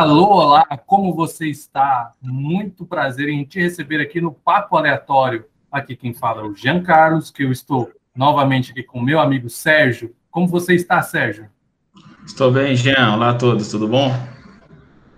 Alô, olá, como você está? Muito prazer em te receber aqui no Papo Aleatório. Aqui quem fala é o Jean Carlos, que eu estou novamente aqui com meu amigo Sérgio. Como você está, Sérgio? Estou bem, Jean. Olá a todos, tudo bom?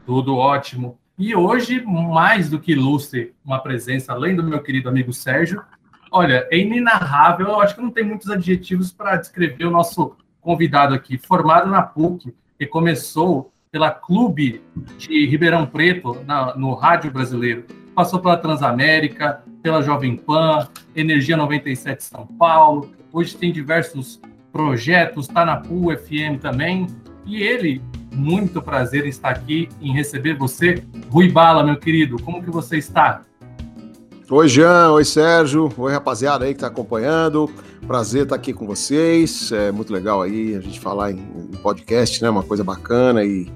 Tudo ótimo. E hoje, mais do que ilustre, uma presença além do meu querido amigo Sérgio. Olha, é inenarrável, eu acho que não tem muitos adjetivos para descrever o nosso convidado aqui, formado na PUC, que começou pela Clube de Ribeirão Preto, na, no rádio brasileiro. Passou pela Transamérica, pela Jovem Pan, Energia 97 São Paulo. Hoje tem diversos projetos, está na PUL FM também. E ele, muito prazer em estar aqui, em receber você. Rui Bala, meu querido, como que você está? Oi, Jean. Oi, Sérgio. Oi, rapaziada aí que está acompanhando. Prazer estar aqui com vocês. É muito legal aí a gente falar em podcast, né? Uma coisa bacana e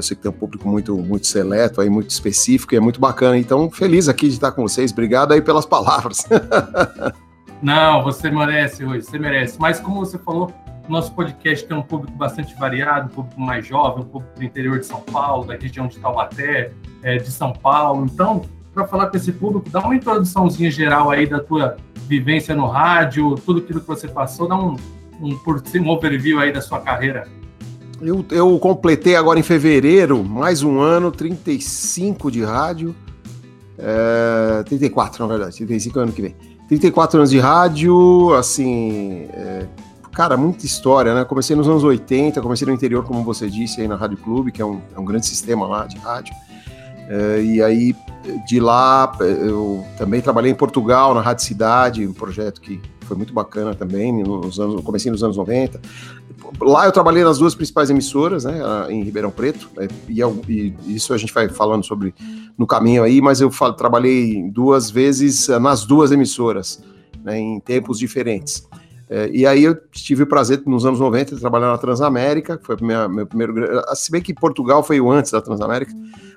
eu sei que tem um público muito, muito seleto aí, muito específico e é muito bacana. Então, feliz aqui de estar com vocês. Obrigado aí pelas palavras. Não, você merece, Rui, você merece. Mas como você falou, nosso podcast tem um público bastante variado, um público mais jovem, um público do interior de São Paulo, da região de Taubaté, é, de São Paulo. Então, para falar com esse público, dá uma introduçãozinha geral aí da tua vivência no rádio, tudo aquilo que você passou, dá um, um, um overview aí da sua carreira. Eu, eu completei agora em fevereiro, mais um ano, 35 de rádio. É, 34, na verdade, 35 ano que vem. 34 anos de rádio, assim. É, cara, muita história, né? Comecei nos anos 80, comecei no interior, como você disse, aí na Rádio Clube, que é um, é um grande sistema lá de rádio. É, e aí, de lá, eu também trabalhei em Portugal, na Rádio Cidade, um projeto que foi muito bacana também, nos anos, comecei nos anos 90. Lá eu trabalhei nas duas principais emissoras, né, em Ribeirão Preto, né, e, e, isso a gente vai falando sobre no caminho aí, mas eu falo, trabalhei duas vezes eh, nas duas emissoras, né, em tempos diferentes. É, e aí eu tive o prazer, nos anos 90, de trabalhar na Transamérica, que foi minha, meu primeiro... Se bem que Portugal foi o antes da Transamérica,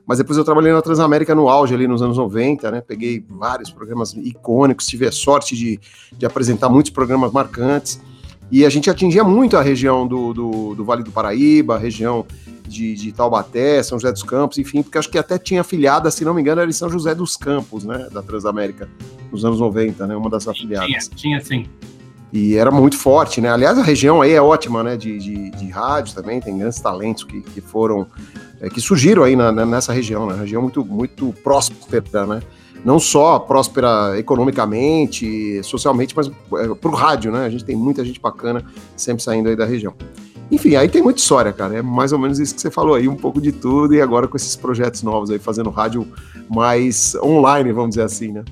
mas depois eu trabalhei na Transamérica no auge ali nos anos 90, né? Peguei vários programas icônicos, tive a sorte de, de apresentar muitos programas marcantes. E a gente atingia muito a região do, do, do Vale do Paraíba, a região de, de, Taubaté, São José dos Campos, enfim, porque acho que até tinha afiliada, se não me engano, era em São José dos Campos, né? Da Transamérica, nos anos 90, né? Uma das afiliadas. Tinha, tinha sim. E era muito forte, né? Aliás, a região aí é ótima, né? De, de, de rádio também, tem grandes talentos que, que foram é, que surgiram aí na, nessa região, né? região muito, muito próspera, né? Não só próspera economicamente, socialmente, mas é, para o rádio, né? A gente tem muita gente bacana sempre saindo aí da região. Enfim, aí tem muita história, cara. É mais ou menos isso que você falou aí, um pouco de tudo, e agora com esses projetos novos aí, fazendo rádio mais online, vamos dizer assim, né?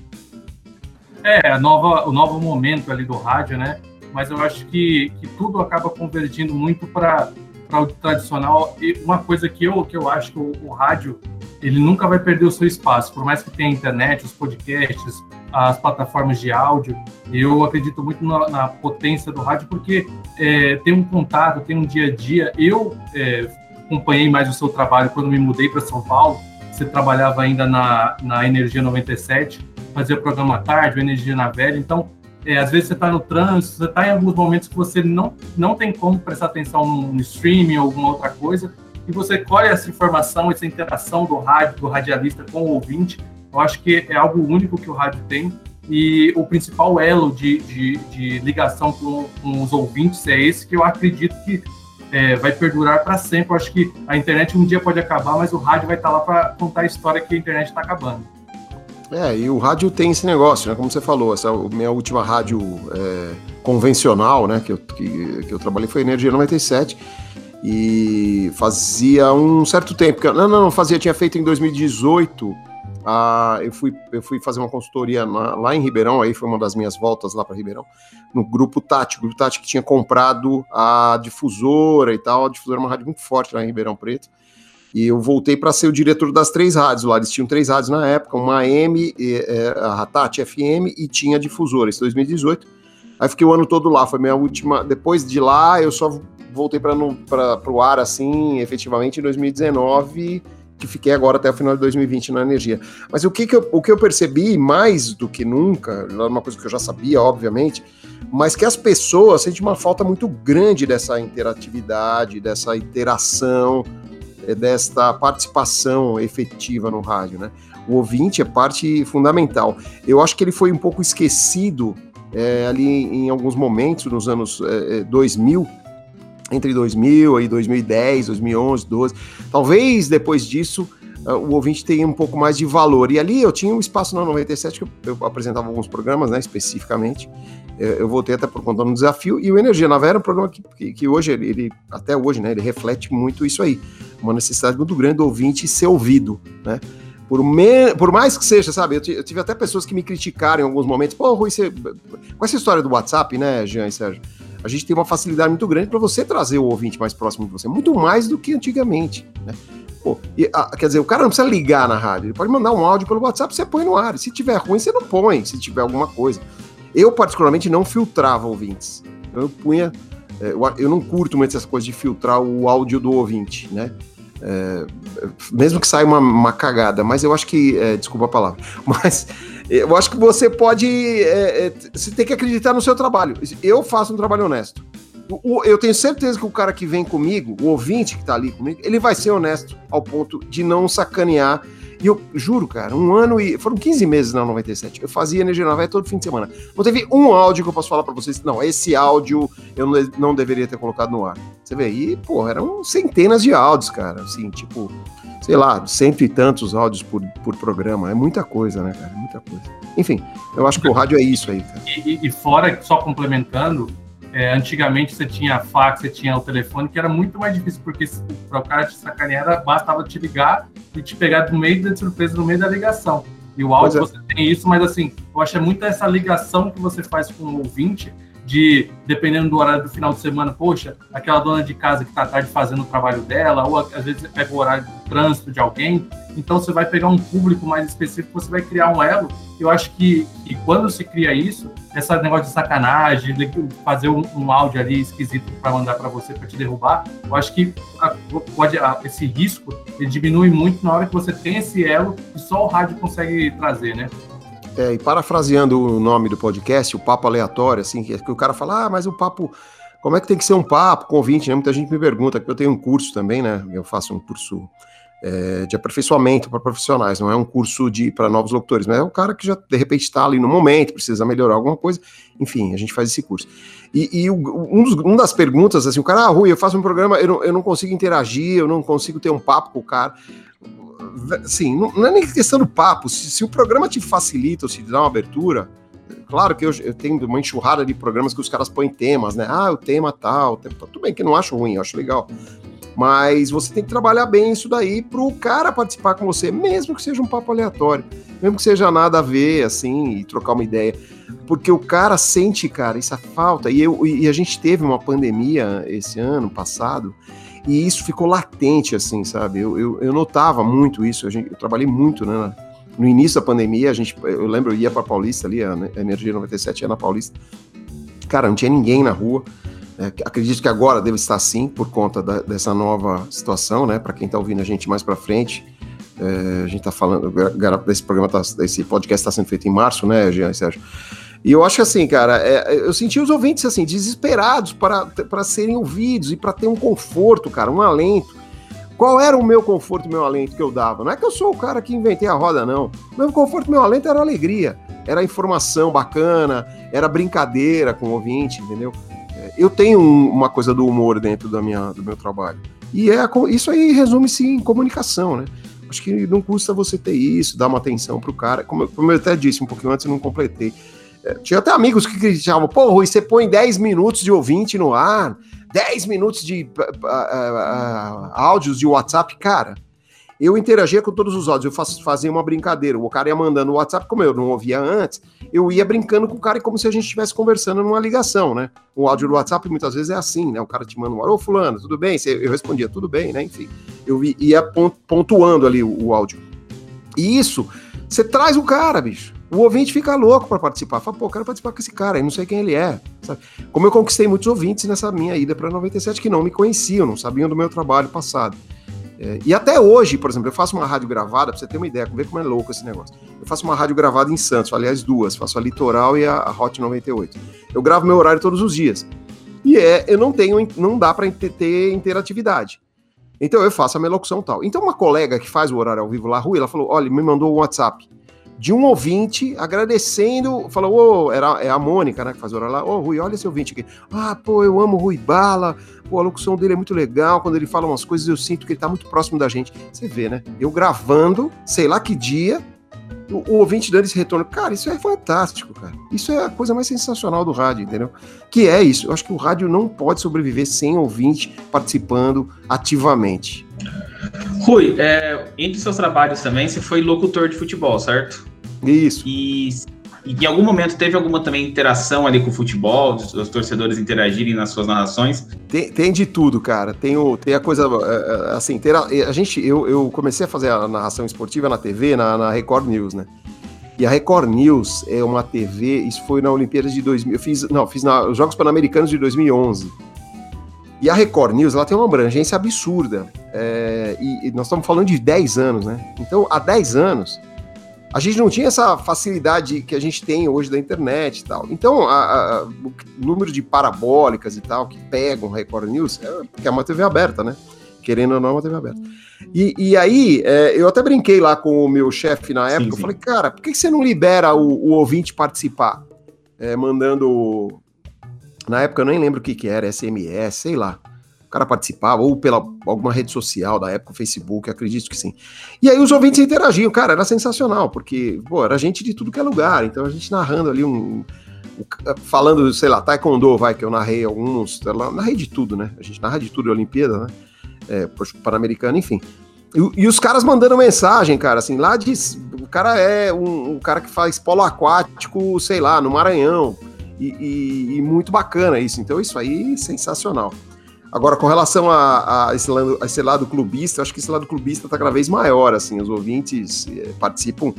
É, a nova, o novo momento ali do rádio, né? Mas eu acho que, que tudo acaba convergindo muito para o tradicional. E uma coisa que eu, que eu acho que o, o, rádio ele nunca vai perder o seu espaço, por mais que tenha a internet, os podcasts, as plataformas de áudio. Eu acredito muito na, na potência do rádio porque é, tem um contato, tem um dia a dia. Eu é, acompanhei mais o seu trabalho quando me mudei para São Paulo. Você trabalhava ainda na, na Energia 97, fazia o programa à tarde, o Energia na Velha. Então, é, às vezes você está no trânsito, você está em alguns momentos que você não, não tem como prestar atenção no, no streaming ou alguma outra coisa, e você colhe essa informação, essa interação do rádio, do radialista com o ouvinte. Eu acho que é algo único que o rádio tem, e o principal elo de, de, de ligação com, com, os ouvintes é esse que eu acredito que é, vai perdurar para sempre. Eu acho que a internet um dia pode acabar, mas o rádio vai estar tá lá para contar a história que a internet está acabando. É, e o rádio tem esse negócio, né? Como você falou, essa minha última rádio é, convencional, né? Que eu, que, que eu trabalhei foi Energia 97 e fazia um certo tempo que eu, não, não, não fazia, tinha feito em 2018. Ah, eu, fui, eu fui fazer uma consultoria na, lá em Ribeirão, aí foi uma das minhas voltas lá para Ribeirão, no Grupo Tati. O Grupo Tati que tinha comprado a difusora e tal. A difusora é uma rádio muito forte lá em Ribeirão Preto. E eu voltei para ser o diretor das três rádios lá. Eles tinham três rádios na época, uma AM, é, a Ratati FM e tinha difusora, isso 2018. Aí fiquei o ano todo lá, foi minha última. Depois de lá, eu só voltei para o ar assim, efetivamente, em 2019, que fiquei agora até o final de 2020 na energia. Mas o que, que, eu, o que eu percebi mais do que nunca, uma coisa que eu já sabia, obviamente, mas que as pessoas sentem uma falta muito grande dessa interatividade, dessa interação é, desta participação efetiva no rádio, né? O ouvinte é parte fundamental. Eu acho que ele foi um pouco esquecido é, ali em alguns momentos, nos anos é, 2000, é, entre 2000 e 2010, 2011, 12. Talvez depois disso uh, o ouvinte tenha um pouco mais de valor. E ali eu tinha um espaço na 97 que eu, eu apresentava alguns programas, né, especificamente. Eu, voltei até por conta do desafio. E o Energia Nova era um programa que, que, que hoje, ele, ele, até hoje, né, ele reflete muito isso aí. Uma necessidade muito grande do ouvinte ser ouvido, né? Por, me... por mais que seja, sabe? Eu, eu, tive até pessoas que me criticaram em alguns momentos. Pô, Rui, você... com essa história do WhatsApp, né, Jean e Sérgio? A gente tem uma facilidade muito grande para você trazer o ouvinte mais próximo de você, muito mais do que antigamente, né? Pô, e, a, quer dizer, o cara não precisa ligar na rádio, ele pode mandar um áudio pelo WhatsApp, você põe no ar. Se tiver ruim, você não põe, se tiver alguma coisa. Eu, particularmente, não filtrava ouvintes. Eu punha. É, eu não curto muito essa coisa de filtrar o áudio do ouvinte, né? É, mesmo que saia uma, uma, cagada, mas eu acho que. É, desculpa a palavra. Mas eu acho que você pode. É, é, você tem que acreditar no seu trabalho. Eu faço um trabalho honesto. O, eu tenho certeza que o cara que vem comigo, o ouvinte que tá ali comigo, ele vai ser honesto ao ponto de não sacanear e eu juro, cara, um ano e. Foram 15 meses na 97. Eu fazia Energia Nova todo fim de semana. Não teve um áudio que eu posso falar para vocês. Não, esse áudio eu não, deveria ter colocado no ar. Você vê aí, pô, eram centenas de áudios, cara. Assim, tipo, sei lá, cento e tantos áudios por, por programa. É muita coisa, né, cara? Muita coisa. Enfim, eu acho que o rádio é isso aí, cara. E, e fora, só complementando, é, antigamente você tinha fax, você tinha o telefone, que era muito mais difícil, porque para o cara te sacanear, bastava te ligar e te pegar no meio da surpresa, no meio da ligação. E o áudio é. você tem isso, mas assim, eu acho é muito essa ligação que você faz com o ouvinte de, dependendo do horário do final de semana, poxa, aquela dona de casa que está tarde fazendo o trabalho dela, ou às vezes você pega o horário de trânsito de alguém, então você vai pegar um público mais específico, você vai criar um elo. Eu acho que, que quando se cria isso, esse negócio de sacanagem, de fazer um, um áudio ali esquisito para mandar para você para te derrubar, eu acho que a, pode, a, esse risco ele diminui muito na hora que você tem esse elo que só o rádio consegue trazer, né? É, e parafraseando o nome do podcast, o papo aleatório, assim, que, que o cara fala, ah, mas o papo, como é que tem que ser um papo com né? Muita gente me pergunta, porque eu tenho um curso também, né? Eu faço um curso é, de aperfeiçoamento para profissionais, não é um curso de para novos locutores, mas é um cara que já de repente está ali no momento, precisa melhorar alguma coisa, enfim, a gente faz esse curso. E, e um, dos, das perguntas, assim, o cara, ah, Rui, eu faço um programa, eu não, eu não consigo interagir, eu não consigo ter um papo com o cara assim, não, é nem questão do papo. Se, se, o programa te facilita ou se te dá uma abertura, claro que eu, eu, tenho uma enxurrada de programas que os caras põem temas, né? Ah, o tema tal, tema, tudo bem que eu não acho ruim, eu acho legal. Mas você tem que trabalhar bem isso daí pro cara participar com você, mesmo que seja um papo aleatório, mesmo que seja nada a ver, assim, e trocar uma ideia. Porque o cara sente, cara, essa falta. E, eu, e a gente teve uma pandemia esse ano passado, e isso ficou latente, assim, sabe? Eu, eu, eu notava muito isso. Gente, eu trabalhei muito, né? No início da pandemia, a gente, eu lembro, eu ia para Paulista ali, a Energia 97 ia na Paulista. Cara, não tinha ninguém na rua. É, acredito que agora deve estar assim, por conta da, dessa nova situação, né? Para quem está ouvindo a gente mais para frente, é, a gente está falando, esse programa, tá, esse podcast está sendo feito em março, né, Jean e Sérgio? E eu acho que assim, cara, é, eu senti os ouvintes assim, desesperados para, para serem ouvidos e para ter um conforto, cara, um alento. Qual era o meu conforto, meu alento que eu dava? Não é que eu sou o cara que inventei a roda, não. Meu conforto, meu alento era alegria, era informação bacana, era brincadeira com o ouvinte, entendeu? É, eu tenho uma coisa do humor dentro da minha, do meu trabalho. E é isso aí resume-se em comunicação, né? Acho que não custa você ter isso, dar uma atenção pro cara. Como, como eu até disse um pouquinho antes, eu não completei é, tinha até amigos que criticavam, pô, Rui, você põe 10 minutos de ouvinte no ar, 10 minutos de uh, uh, uh, áudios de WhatsApp, cara. Eu interagia com todos os áudios, eu faz, fazia uma brincadeira. O cara ia mandando o WhatsApp, como eu não ouvia antes, eu ia brincando com o cara como se a gente estivesse conversando numa ligação, né? O áudio do WhatsApp muitas vezes é assim, né? O cara te manda um, ô fulano, tudo bem? Eu respondia, tudo bem, né? Enfim, eu ia pontuando ali o, o áudio. E isso, você traz o cara, bicho o ouvinte fica louco para participar. Fala, pô, quero participar com esse cara, e não sei quem ele é. Sabe? Como eu conquistei muitos ouvintes nessa minha ida para 97 que não me conheciam, não sabiam do meu trabalho passado. É, e até hoje, por exemplo, eu faço uma rádio gravada, para você ter uma ideia, ver como é louco esse negócio. Eu faço uma rádio gravada em Santos, aliás, duas, faço a Litoral e a, a Hot 98. Eu gravo meu horário todos os dias. E é, eu não tenho, não dá para ter interatividade. Então eu faço a minha locução tal. Então uma colega que faz o horário ao vivo lá, Rui, ela falou: olha, me mandou um WhatsApp de um ouvinte agradecendo, falou, oh, era, é a Mônica, né, que faz horário lá, ô oh, Rui, olha esse ouvinte aqui. Ah, pô, eu amo Rui Bala, pô, a locução dele é muito legal, quando ele fala umas coisas eu sinto que ele tá muito próximo da gente. Você vê, né? Eu gravando, sei lá que dia, o, o ouvinte dando esse retorno. Cara, isso é fantástico, cara. Isso é a coisa mais sensacional do rádio, entendeu? Que é isso. Eu acho que o rádio não pode sobreviver sem ouvinte participando ativamente. Rui, é, entre seus trabalhos também, você foi locutor de futebol, certo? Isso. E, e em algum momento teve alguma também interação ali com o futebol, os, os torcedores interagirem nas suas narrações? Tem, tem de tudo, cara. Tem, o, tem a coisa, é, é, assim, ter a, a, gente, eu, eu comecei a fazer a narração esportiva na TV, na, na Record News, né? E a Record News é uma TV, isso foi na Olimpíadas de 2000, eu fiz, não, fiz nos Jogos Pan-Americanos de 2011. E a Record News, ela tem uma abrangência absurda. É, e, e, nós estamos falando de 10 anos, né? Então, há 10 anos, a gente não tinha essa facilidade que a gente tem hoje da internet e tal. Então, a, a, o número de parabólicas e tal que pegam Record News, é, porque é uma TV aberta, né? Querendo ou não, é uma TV aberta. E, e aí, é, eu até brinquei lá com o meu chefe na época, sim, sim. eu falei, cara, por que você não libera o, o ouvinte participar? É, mandando. Na época eu nem lembro o que, que era, SMS, sei lá cara participava, ou pela alguma rede social da época, Facebook, acredito que sim. E aí os ouvintes interagiam, cara, era sensacional, porque, pô, era gente de tudo que é lugar, então a gente narrando ali um. falando, sei lá, Taekwondo, vai, que eu narrei alguns, narrei de tudo, né? A gente narra de tudo, Olimpíada, né? É, Pan-Americano, enfim. E, e, os caras mandando mensagem, cara, assim, lá de. O cara é um, um cara que faz polo aquático, sei lá, no Maranhão. E, e, e, muito bacana isso. Então, isso aí sensacional. Agora, com relação a, a, esse, lado, a esse lado clubista, acho que esse lado clubista está cada vez maior, assim, os ouvintes eh, participam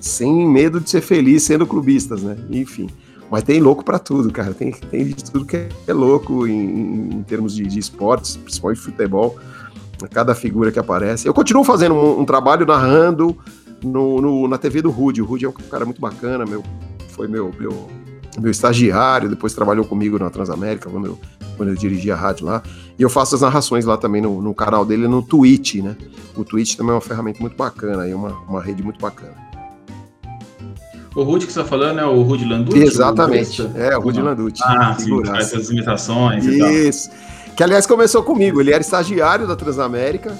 sem medo de ser feliz sendo clubistas, né? Enfim. Mas tem louco para tudo, cara. Tem, tem de tudo que é louco em, em termos de, de, esportes, principalmente futebol. Cada figura que aparece. Eu continuo fazendo um, um trabalho narrando no, no, na TV do Rude. O Rude é um cara muito bacana, meu, foi meu, meu, meu estagiário, depois trabalhou comigo na Transamérica, quando eu quando eu dirigi a rádio lá. E eu faço as narrações lá também no, no canal dele, no Twitch, né? O Twitch também é uma ferramenta muito bacana, aí uma, uma rede muito bacana. O Rudy que você está falando é o Rudy Landucci? Exatamente, o é, o Rudy Landucci. Ah, sim, faz as imitações Isso. Que, aliás, começou comigo. Ele era estagiário da Transamérica,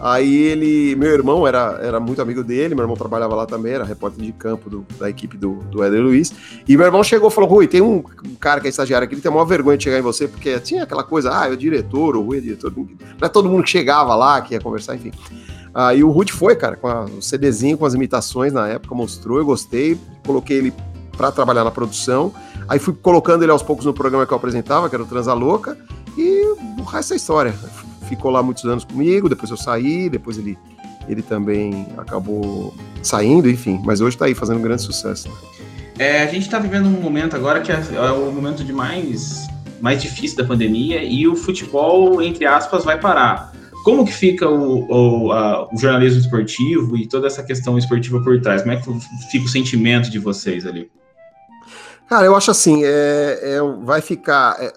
Aí ele, meu irmão era, era muito amigo dele, meu irmão trabalhava lá também, era repórter de campo do, da equipe do, do Éder Luiz. E meu irmão chegou e falou: Rui, tem um cara que é estagiário aqui, ele tem a maior vergonha de chegar em você, porque tinha aquela coisa, ah, é o diretor, o Rui é diretor. Não é todo mundo que chegava lá, que ia conversar, enfim. Aí o Rude foi, cara, com a, o CDzinho, com as imitações na época, mostrou, eu gostei, coloquei ele para trabalhar na produção. Aí fui colocando ele aos poucos no programa que eu apresentava, que era o Transa Louca, e o resto é história ficou lá muitos anos comigo, depois eu saí, depois ele, ele também acabou saindo, enfim, mas hoje está aí fazendo um grande sucesso. É, a gente está vivendo um momento agora que é, é, o momento de mais, mais difícil da pandemia e o futebol, entre aspas, vai parar. Como que fica o, o, a, o jornalismo esportivo e toda essa questão esportiva por trás? Como é que fica o sentimento de vocês ali? Cara, eu acho assim, é, é vai ficar. É,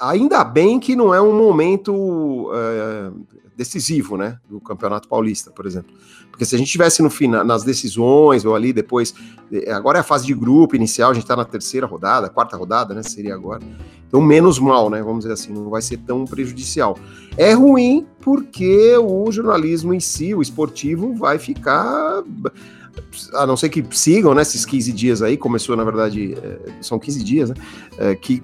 ainda bem que não é um momento é, decisivo, né? Do Campeonato Paulista, por exemplo. Porque se a gente tivesse no final, nas decisões, ou ali depois. É, agora é a fase de grupo inicial, a gente tá na terceira rodada, quarta rodada, né? Seria agora. Então, menos mal, né? Vamos dizer assim, não vai ser tão prejudicial. É ruim porque o jornalismo em si, o esportivo, vai ficar a não ser que sigam, né, esses 15 dias aí, começou, na verdade, é, são 15 dias, né, é, que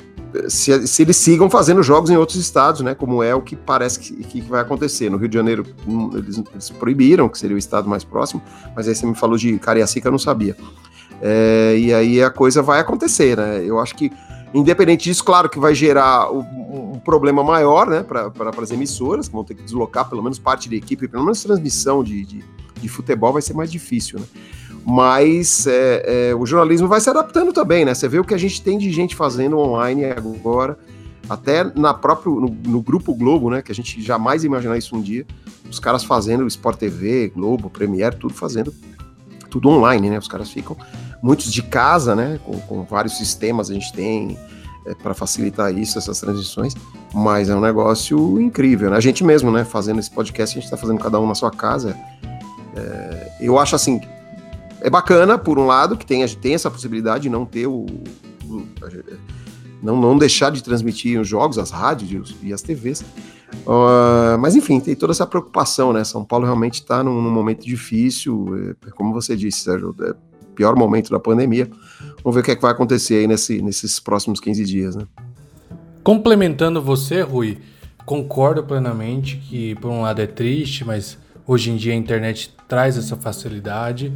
se, se, eles sigam fazendo jogos em outros estados, né, como é o que parece que, que vai acontecer. No Rio de Janeiro, hum, eles, eles, proibiram, que seria o estado mais próximo, mas aí você me falou de Cariacica, eu não sabia. É, e aí a coisa vai acontecer, né, eu acho que, independente disso, claro que vai gerar um, um problema maior, né, para as emissoras, que vão ter que deslocar pelo menos parte da equipe, pelo menos transmissão de, de de futebol vai ser mais difícil, né? Mas é, é, o jornalismo vai se adaptando também, né? Você vê o que a gente tem de gente fazendo online agora, até na próprio, no, no Grupo Globo, né? Que a gente jamais imaginar isso um dia. Os caras fazendo Sport TV, Globo, Premiere, tudo fazendo tudo online, né? Os caras ficam muitos de casa, né? Com, com vários sistemas a gente tem é, para facilitar isso, essas transições, mas é um negócio incrível, né? A gente mesmo, né, fazendo esse podcast, a gente está fazendo cada um na sua casa. É, eu acho assim, é bacana, por um lado, que tem, tem essa possibilidade de não ter o. o não, não deixar de transmitir os jogos, as rádios e as TVs. Uh, mas enfim, tem toda essa preocupação, né? São Paulo realmente está num, num, momento difícil, é, como você disse, Sérgio, é pior momento da pandemia. Vamos ver o que, é que vai acontecer aí nesse, nesses próximos 15 dias, né? Complementando você, Rui, concordo plenamente que por um lado é triste, mas hoje em dia a internet traz essa facilidade.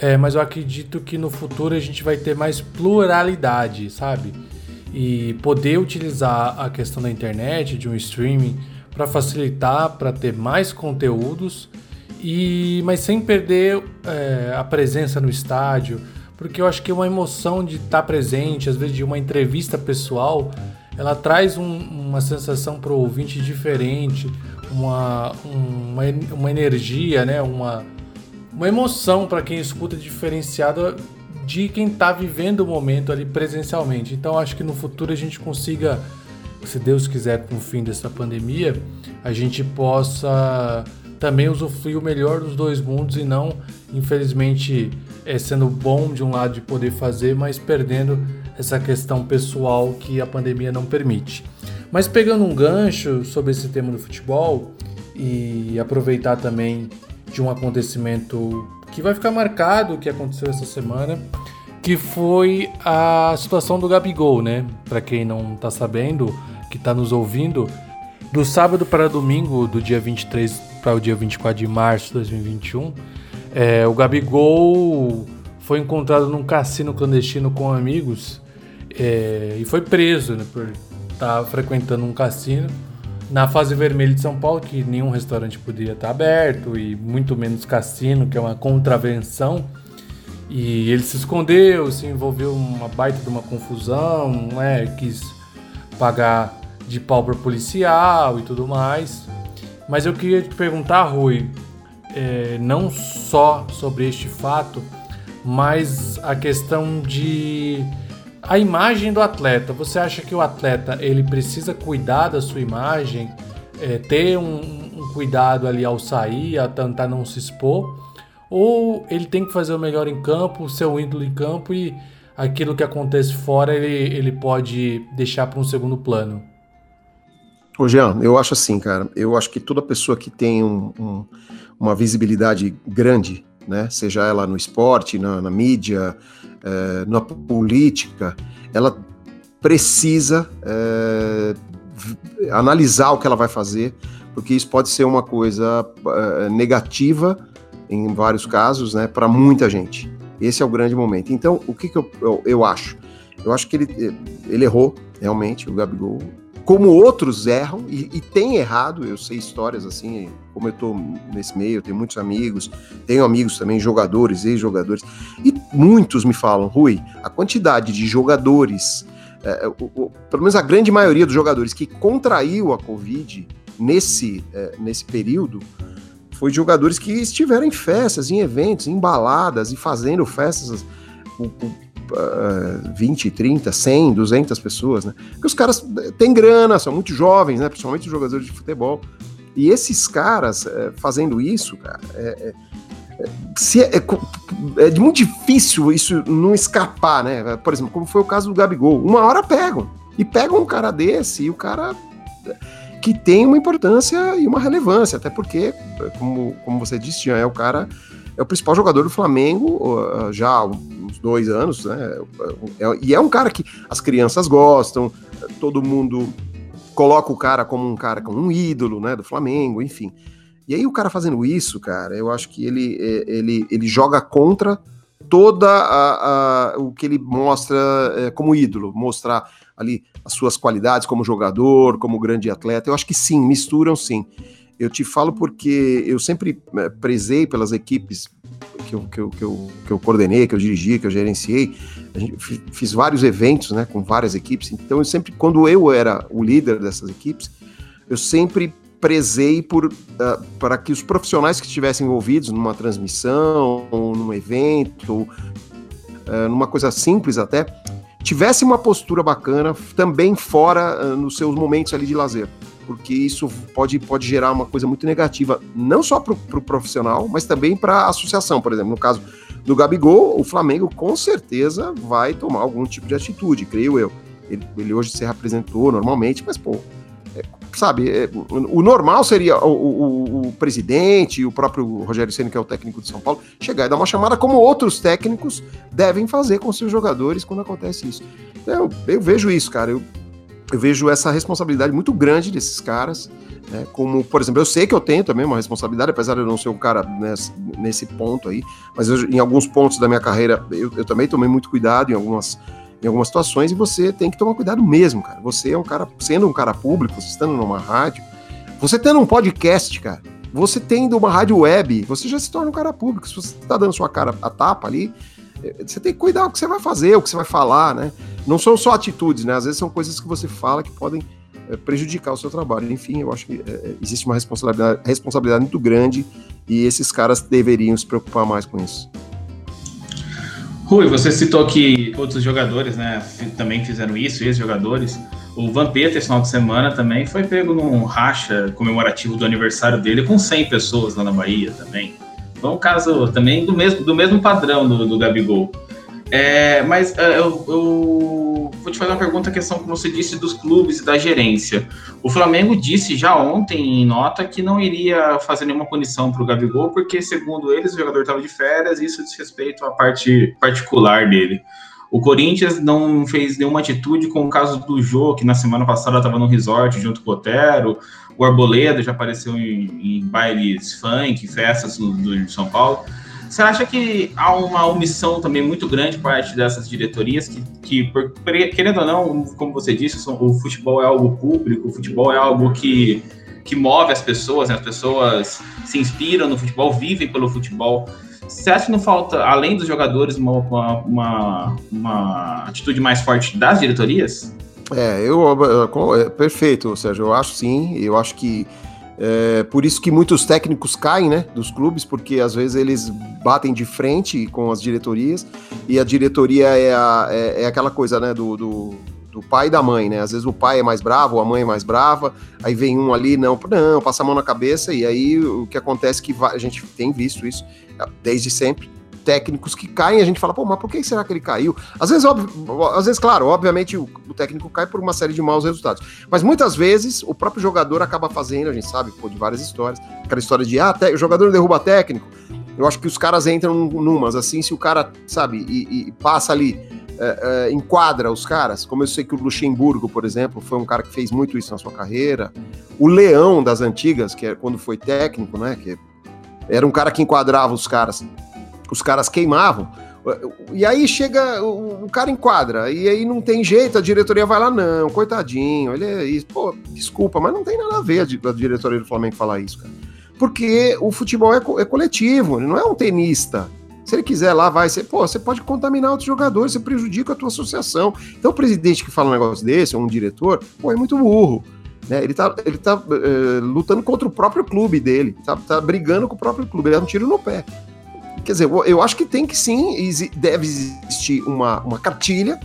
É, mas eu acredito que no futuro a gente vai ter mais pluralidade, sabe? E poder utilizar a questão da internet, de um streaming, para facilitar, para ter mais conteúdos, e mas sem perder é, a presença no estádio, porque eu acho que uma emoção de estar tá presente, às vezes de uma entrevista pessoal, ela traz um, uma sensação para o ouvinte diferente, uma, uma, uma energia, né? uma, uma emoção para quem escuta diferenciada de quem está vivendo o momento ali presencialmente. Então acho que no futuro a gente consiga, se Deus quiser, com o fim dessa pandemia, a gente possa também usufruir o melhor dos dois mundos e não, infelizmente, é, sendo bom de um lado de poder fazer, mas perdendo essa questão pessoal que a pandemia não permite. Mas pegando um gancho sobre esse tema do futebol e aproveitar também de um acontecimento que vai ficar marcado, que aconteceu essa semana, que foi a situação do Gabigol, né? Para quem não tá sabendo, que tá nos ouvindo, do sábado para domingo, do dia 23 para o dia 24 de março de 2021, é, o Gabigol foi encontrado num cassino clandestino com amigos é, e foi preso né, por estar tá frequentando um cassino na fase vermelha de São Paulo, que nenhum restaurante poderia estar aberto e muito menos cassino, que é uma contravenção. E ele se escondeu, se envolveu uma baita de uma confusão, né? quis pagar de pau para policial e tudo mais. Mas eu queria te perguntar, Rui, é, não só sobre este fato, mas a questão de a imagem do atleta, você acha que o atleta ele precisa cuidar da sua imagem, é, ter um, um, cuidado ali ao sair, a tentar não se expor, ou ele tem que fazer o melhor em campo, o ídolo em campo e aquilo que acontece fora ele, ele pode deixar para um segundo plano? Ô Jean, eu acho assim, cara, eu acho que toda pessoa que tem um, um, uma visibilidade grande, né, seja ela no esporte, na, na mídia, é, na política, ela precisa é, analisar o que ela vai fazer, porque isso pode ser uma coisa é, negativa em vários casos, né, para muita gente. Esse é o grande momento. Então, o que, que eu, eu, eu acho? Eu acho que ele, ele errou, realmente, o Gabigol como outros erram e, e tem errado, eu sei histórias assim, como eu estou nesse meio, eu tenho muitos amigos, tenho amigos também, jogadores, ex-jogadores, e muitos me falam, Rui, a quantidade de jogadores, é, o, o, pelo menos a grande maioria dos jogadores que contraiu a Covid nesse, é, nesse período, foi de jogadores que estiveram em festas, em eventos, em baladas e fazendo festas com uh, 20, 30, 100, 200 pessoas, né? Porque os caras têm grana, são muito jovens, né? Principalmente os jogadores de futebol. E esses caras uh, fazendo isso, cara, é, é, se é, é, é, muito difícil isso não escapar, né? Por exemplo, como foi o caso do Gabigol. Uma hora pegam. E pegam um cara desse e o cara que tem uma importância e uma relevância, até porque, como, como você disse, Jean, é o cara, é o principal jogador do Flamengo já há uns dois anos, né? É, e é um cara que as crianças gostam, todo mundo coloca o cara como um cara, como um ídolo, né, do Flamengo, enfim. E aí o cara fazendo isso, cara, eu acho que ele, é, ele, ele joga contra toda a, a o que ele mostra é, como ídolo, mostrar ali as suas qualidades como jogador, como grande atleta. Eu acho que sim, misturam sim. Eu te falo porque eu sempre é, prezei pelas equipes que eu, que eu, que eu, que eu coordenei, que eu dirigi, que eu gerenciei. fiz vários eventos né, com várias equipes. Então, eu sempre, quando eu era o líder dessas equipes, eu sempre prezei por uh, para que os profissionais que estivessem envolvidos numa transmissão, num evento, uh, numa coisa simples até, tivesse uma postura bacana também fora uh, nos seus momentos ali de lazer. Porque isso pode, pode gerar uma coisa muito negativa, não só para o pro profissional, mas também para a associação, por exemplo. No caso do Gabigol, o Flamengo com certeza vai tomar algum tipo de atitude, creio eu. Ele, ele hoje se representou normalmente, mas, pô, é, sabe, é, o normal seria o, o, o presidente, o próprio Rogério Senna, que é o técnico de São Paulo, chegar e dar uma chamada como outros técnicos devem fazer com seus jogadores quando acontece isso. Então, eu, vejo isso, cara. Eu, eu vejo essa responsabilidade muito grande desses caras. Né, como, por exemplo, eu sei que eu tenho também uma responsabilidade, apesar de eu não ser um cara nesse, nesse ponto aí, mas eu, em alguns pontos da minha carreira eu, eu também tomei muito cuidado em algumas em algumas situações e você tem que tomar cuidado mesmo, cara. Você é um cara, sendo um cara público, estando numa rádio, você tendo um podcast, cara, você tendo uma rádio web, você já se torna um cara público. Se você tá dando sua cara a tapa ali, você tem que cuidar o que você vai fazer, o que você vai falar, né? Não são só atitudes, né? Às vezes são coisas que você fala que podem é, prejudicar o seu trabalho. Enfim, eu acho que é, existe uma responsabilidade, responsabilidade muito grande e esses caras deveriam se preocupar mais com isso. Rui, você citou que outros jogadores, né, também fizeram isso, ex-jogadores. O Vampeta, esse final de semana, também foi pego num racha comemorativo do aniversário dele com 100 pessoas lá na Bahia também. Foi um caso também do mesmo, do mesmo padrão do, do Gabigol. É, mas é, eu, eu, vou te fazer uma pergunta, a questão que você disse dos clubes e da gerência. O Flamengo disse já ontem em nota que não iria fazer nenhuma punição para o Gabigol, porque, segundo eles, o jogador estava de férias e isso diz respeito à parte particular dele. O Corinthians não fez nenhuma atitude com o caso do Jô, que na semana passada estava no resort junto com o Otero. O Arboleda já apareceu em, em bailes funk, festas do, São Paulo. Você acha que há uma omissão também muito grande parte dessas diretorias que, que por, querendo ou não, como você disse, o futebol é algo público, o futebol é algo que, que move as pessoas, né? as pessoas se inspiram no futebol, vivem pelo futebol. Você acha que não falta, além dos jogadores, uma, uma, uma atitude mais forte das diretorias? É, eu, é, perfeito, Sérgio. Eu acho sim. Eu acho que é, por isso que muitos técnicos caem, né, dos clubes, porque às vezes eles batem de frente com as diretorias e a diretoria é, a, é, é aquela coisa, né, do, do, do, pai e da mãe, né? Às vezes o pai é mais bravo, a mãe é mais brava, aí vem um ali, não, não, passa a mão na cabeça e aí o que acontece é que a gente tem visto isso desde sempre técnicos que caem, a gente fala, pô, mas por que será que ele caiu? Às vezes, óbvio, às vezes claro, obviamente o, o, técnico cai por uma série de maus resultados, mas muitas vezes o próprio jogador acaba fazendo, a gente sabe, pô, de várias histórias, aquela história de, ah, o jogador derruba técnico, eu acho que os caras entram numas, assim, se o cara, sabe, e, e passa ali, é, é, enquadra os caras, como eu sei que o Luxemburgo, por exemplo, foi um cara que fez muito isso na sua carreira, o Leão das antigas, que é quando foi técnico, né, que era um cara que enquadrava os caras os caras queimavam. E aí chega, o, o, cara enquadra, e aí não tem jeito, a diretoria vai lá, não, coitadinho, ele é isso. Pô, desculpa, mas não tem nada a ver a, a diretoria do Flamengo falar isso, cara. Porque o futebol é, é coletivo, ele não é um tenista. Se ele quiser lá, vai ser, pô, você pode contaminar outros jogadores, você prejudica a tua associação. Então o presidente que fala um negócio desse, ou um diretor, pô, é muito burro. Né? Ele tá, ele tá uh, lutando contra o próprio clube dele, tá, tá brigando com o próprio clube, ele dá um tiro no pé. Quer dizer, eu acho que tem que sim, deve existir uma, uma cartilha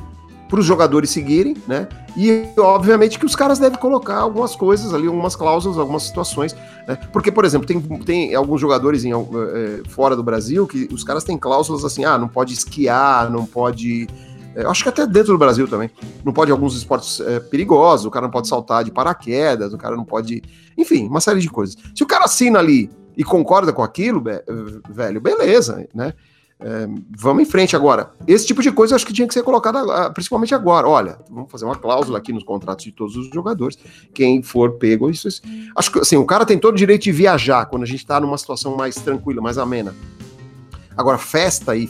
para os jogadores seguirem, né? E obviamente que os caras devem colocar algumas coisas ali, algumas cláusulas, algumas situações, né? Porque, por exemplo, tem, tem alguns jogadores em, é, fora do Brasil que os caras têm cláusulas assim, ah, não pode esquiar, não pode. É, acho que até dentro do Brasil também. Não pode alguns esportes é, perigosos, o cara não pode saltar de paraquedas, o cara não pode. Enfim, uma série de coisas. Se o cara assina ali e concorda com aquilo, velho, beleza, né? É, vamos em frente agora. Esse tipo de coisa acho que tinha que ser colocado principalmente agora. Olha, vamos fazer uma cláusula aqui nos contratos de todos os jogadores. Quem for pego, isso, isso. Acho que assim, o cara tem todo o direito de viajar quando a gente está numa situação mais tranquila, mais amena. Agora, festa e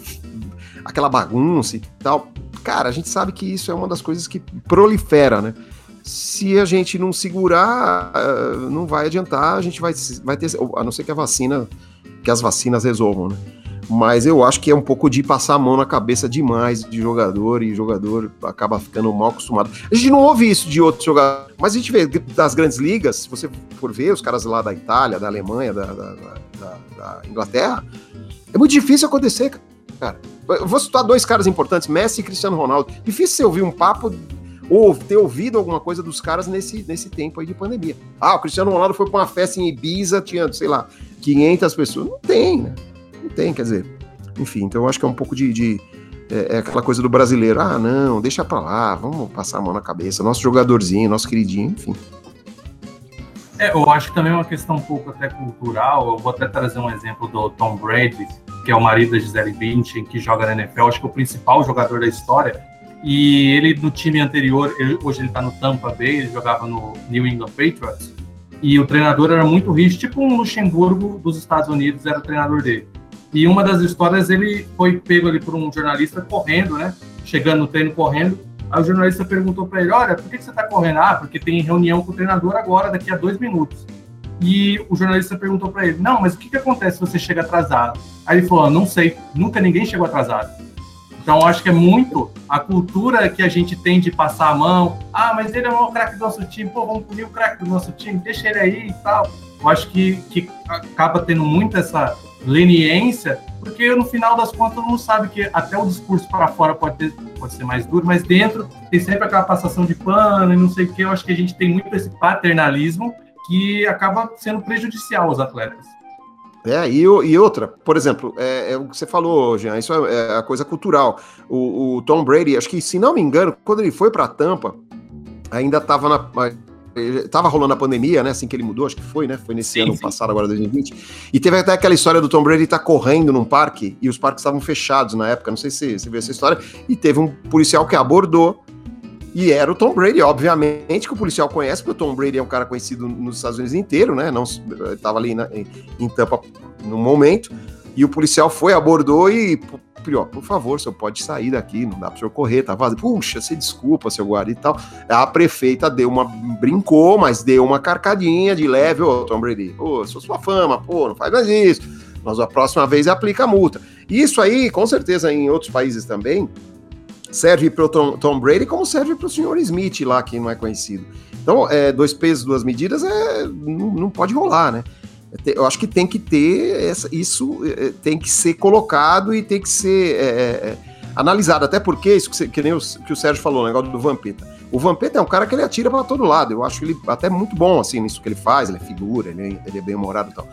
aquela bagunça e tal, cara, a gente sabe que isso é uma das coisas que prolifera, né? se a gente não segurar, eh, não vai adiantar, a gente vai, vai ter, a não ser que a vacina, que as vacinas resolvam, né? Mas eu acho que é um pouco de passar a mão na cabeça demais de jogador e jogador acaba ficando mal acostumado. A gente não ouve isso de outros jogadores, mas a gente vê das grandes ligas, se você for ver os caras lá da Itália, da Alemanha, da, da, da, da Inglaterra, é muito difícil acontecer, cara. Eu vou citar dois caras importantes, Messi e Cristiano Ronaldo. Difícil você ouvir um papo ou ter ouvido alguma coisa dos caras nesse, nesse tempo aí de pandemia. Ah, o Cristiano Ronaldo foi para uma festa em Ibiza, tinha, sei lá, 500 pessoas. Não tem, né? Não tem, quer dizer. Enfim, então eu acho que é um pouco de. de é, é, aquela coisa do brasileiro. Ah, não, deixa pra lá, vamos passar a mão na cabeça. Nosso jogadorzinho, nosso queridinho, enfim. É, eu acho que também é uma questão um pouco até cultural. Eu vou até trazer um exemplo do Tom Brady, que é o marido da Gisele Bündchen, que joga na NFL, acho que é o principal jogador da história. E ele, no time anterior, ele, hoje ele tá no Tampa Bay, ele jogava no New England Patriots. E o treinador era muito rígido, tipo um Luxemburgo dos Estados Unidos era o treinador dele. E uma das histórias, ele foi pego ali por um jornalista correndo, né? Chegando no treino correndo. Aí o jornalista perguntou para ele: Olha, por que você está correndo? Ah, porque tem reunião com o treinador agora, daqui a dois minutos. E o jornalista perguntou para ele: Não, mas o que, que acontece se você chega atrasado? Aí ele falou: Não sei, nunca ninguém chegou atrasado. Então, acho que é muito a cultura que a gente tem de passar a mão. Ah, mas ele é o craque do nosso time. Pô, vamos punir o craque do nosso time, deixa ele aí e tal. Eu acho que, que acaba tendo muito essa leniência, porque no final das contas não sabe que até o discurso para fora pode, ter, pode ser mais duro, mas dentro tem sempre aquela passação de pano e não sei o que. Eu acho que a gente tem muito esse paternalismo que acaba sendo prejudicial aos atletas. É, e, e outra, por exemplo, é, é, o que você falou, Jean, isso é, é a coisa cultural. O, o, Tom Brady, acho que, se não me engano, quando ele foi para Tampa, ainda estava na Tava rolando a pandemia, né? Assim que ele mudou, acho que foi, né? Foi nesse sim, ano sim. passado, agora 2020. E teve até aquela história do Tom Brady estar tá correndo num parque e os parques estavam fechados na época. Não sei se você viu essa história. E teve um policial que abordou. E era o Tom Brady, obviamente, que o policial conhece, porque o Tom Brady é um cara conhecido nos Estados Unidos inteiro, né? Não estava ali na, em, em Tampa no momento. E o policial foi, abordou e por favor, senhor pode sair daqui, não dá para o senhor correr, tá vazio. Puxa, você desculpa, seu guarda e tal. A prefeita deu uma, brincou, mas deu uma carcadinha de leve, ô, Tom Brady, ô, sou sua fama, pô, não faz mais isso. Mas a próxima vez aplica a multa. Isso aí, com certeza, em outros países também, serve para o Tom, Tom, Brady como serve para o senhor Smith lá, que não é conhecido. Então, é, dois pesos, duas medidas, é, não, não pode rolar, né? Eu acho que tem que ter essa, isso, é, é, tem que ser colocado e tem que ser é, é, analisado. Até porque, isso que, que nem o, que o Sérgio falou, o negócio do Vampeta. O Vampeta é um cara que ele atira para todo lado. Eu acho ele até muito bom assim nisso que ele faz. Ele é figura, ele, ele é bem humorado e tal.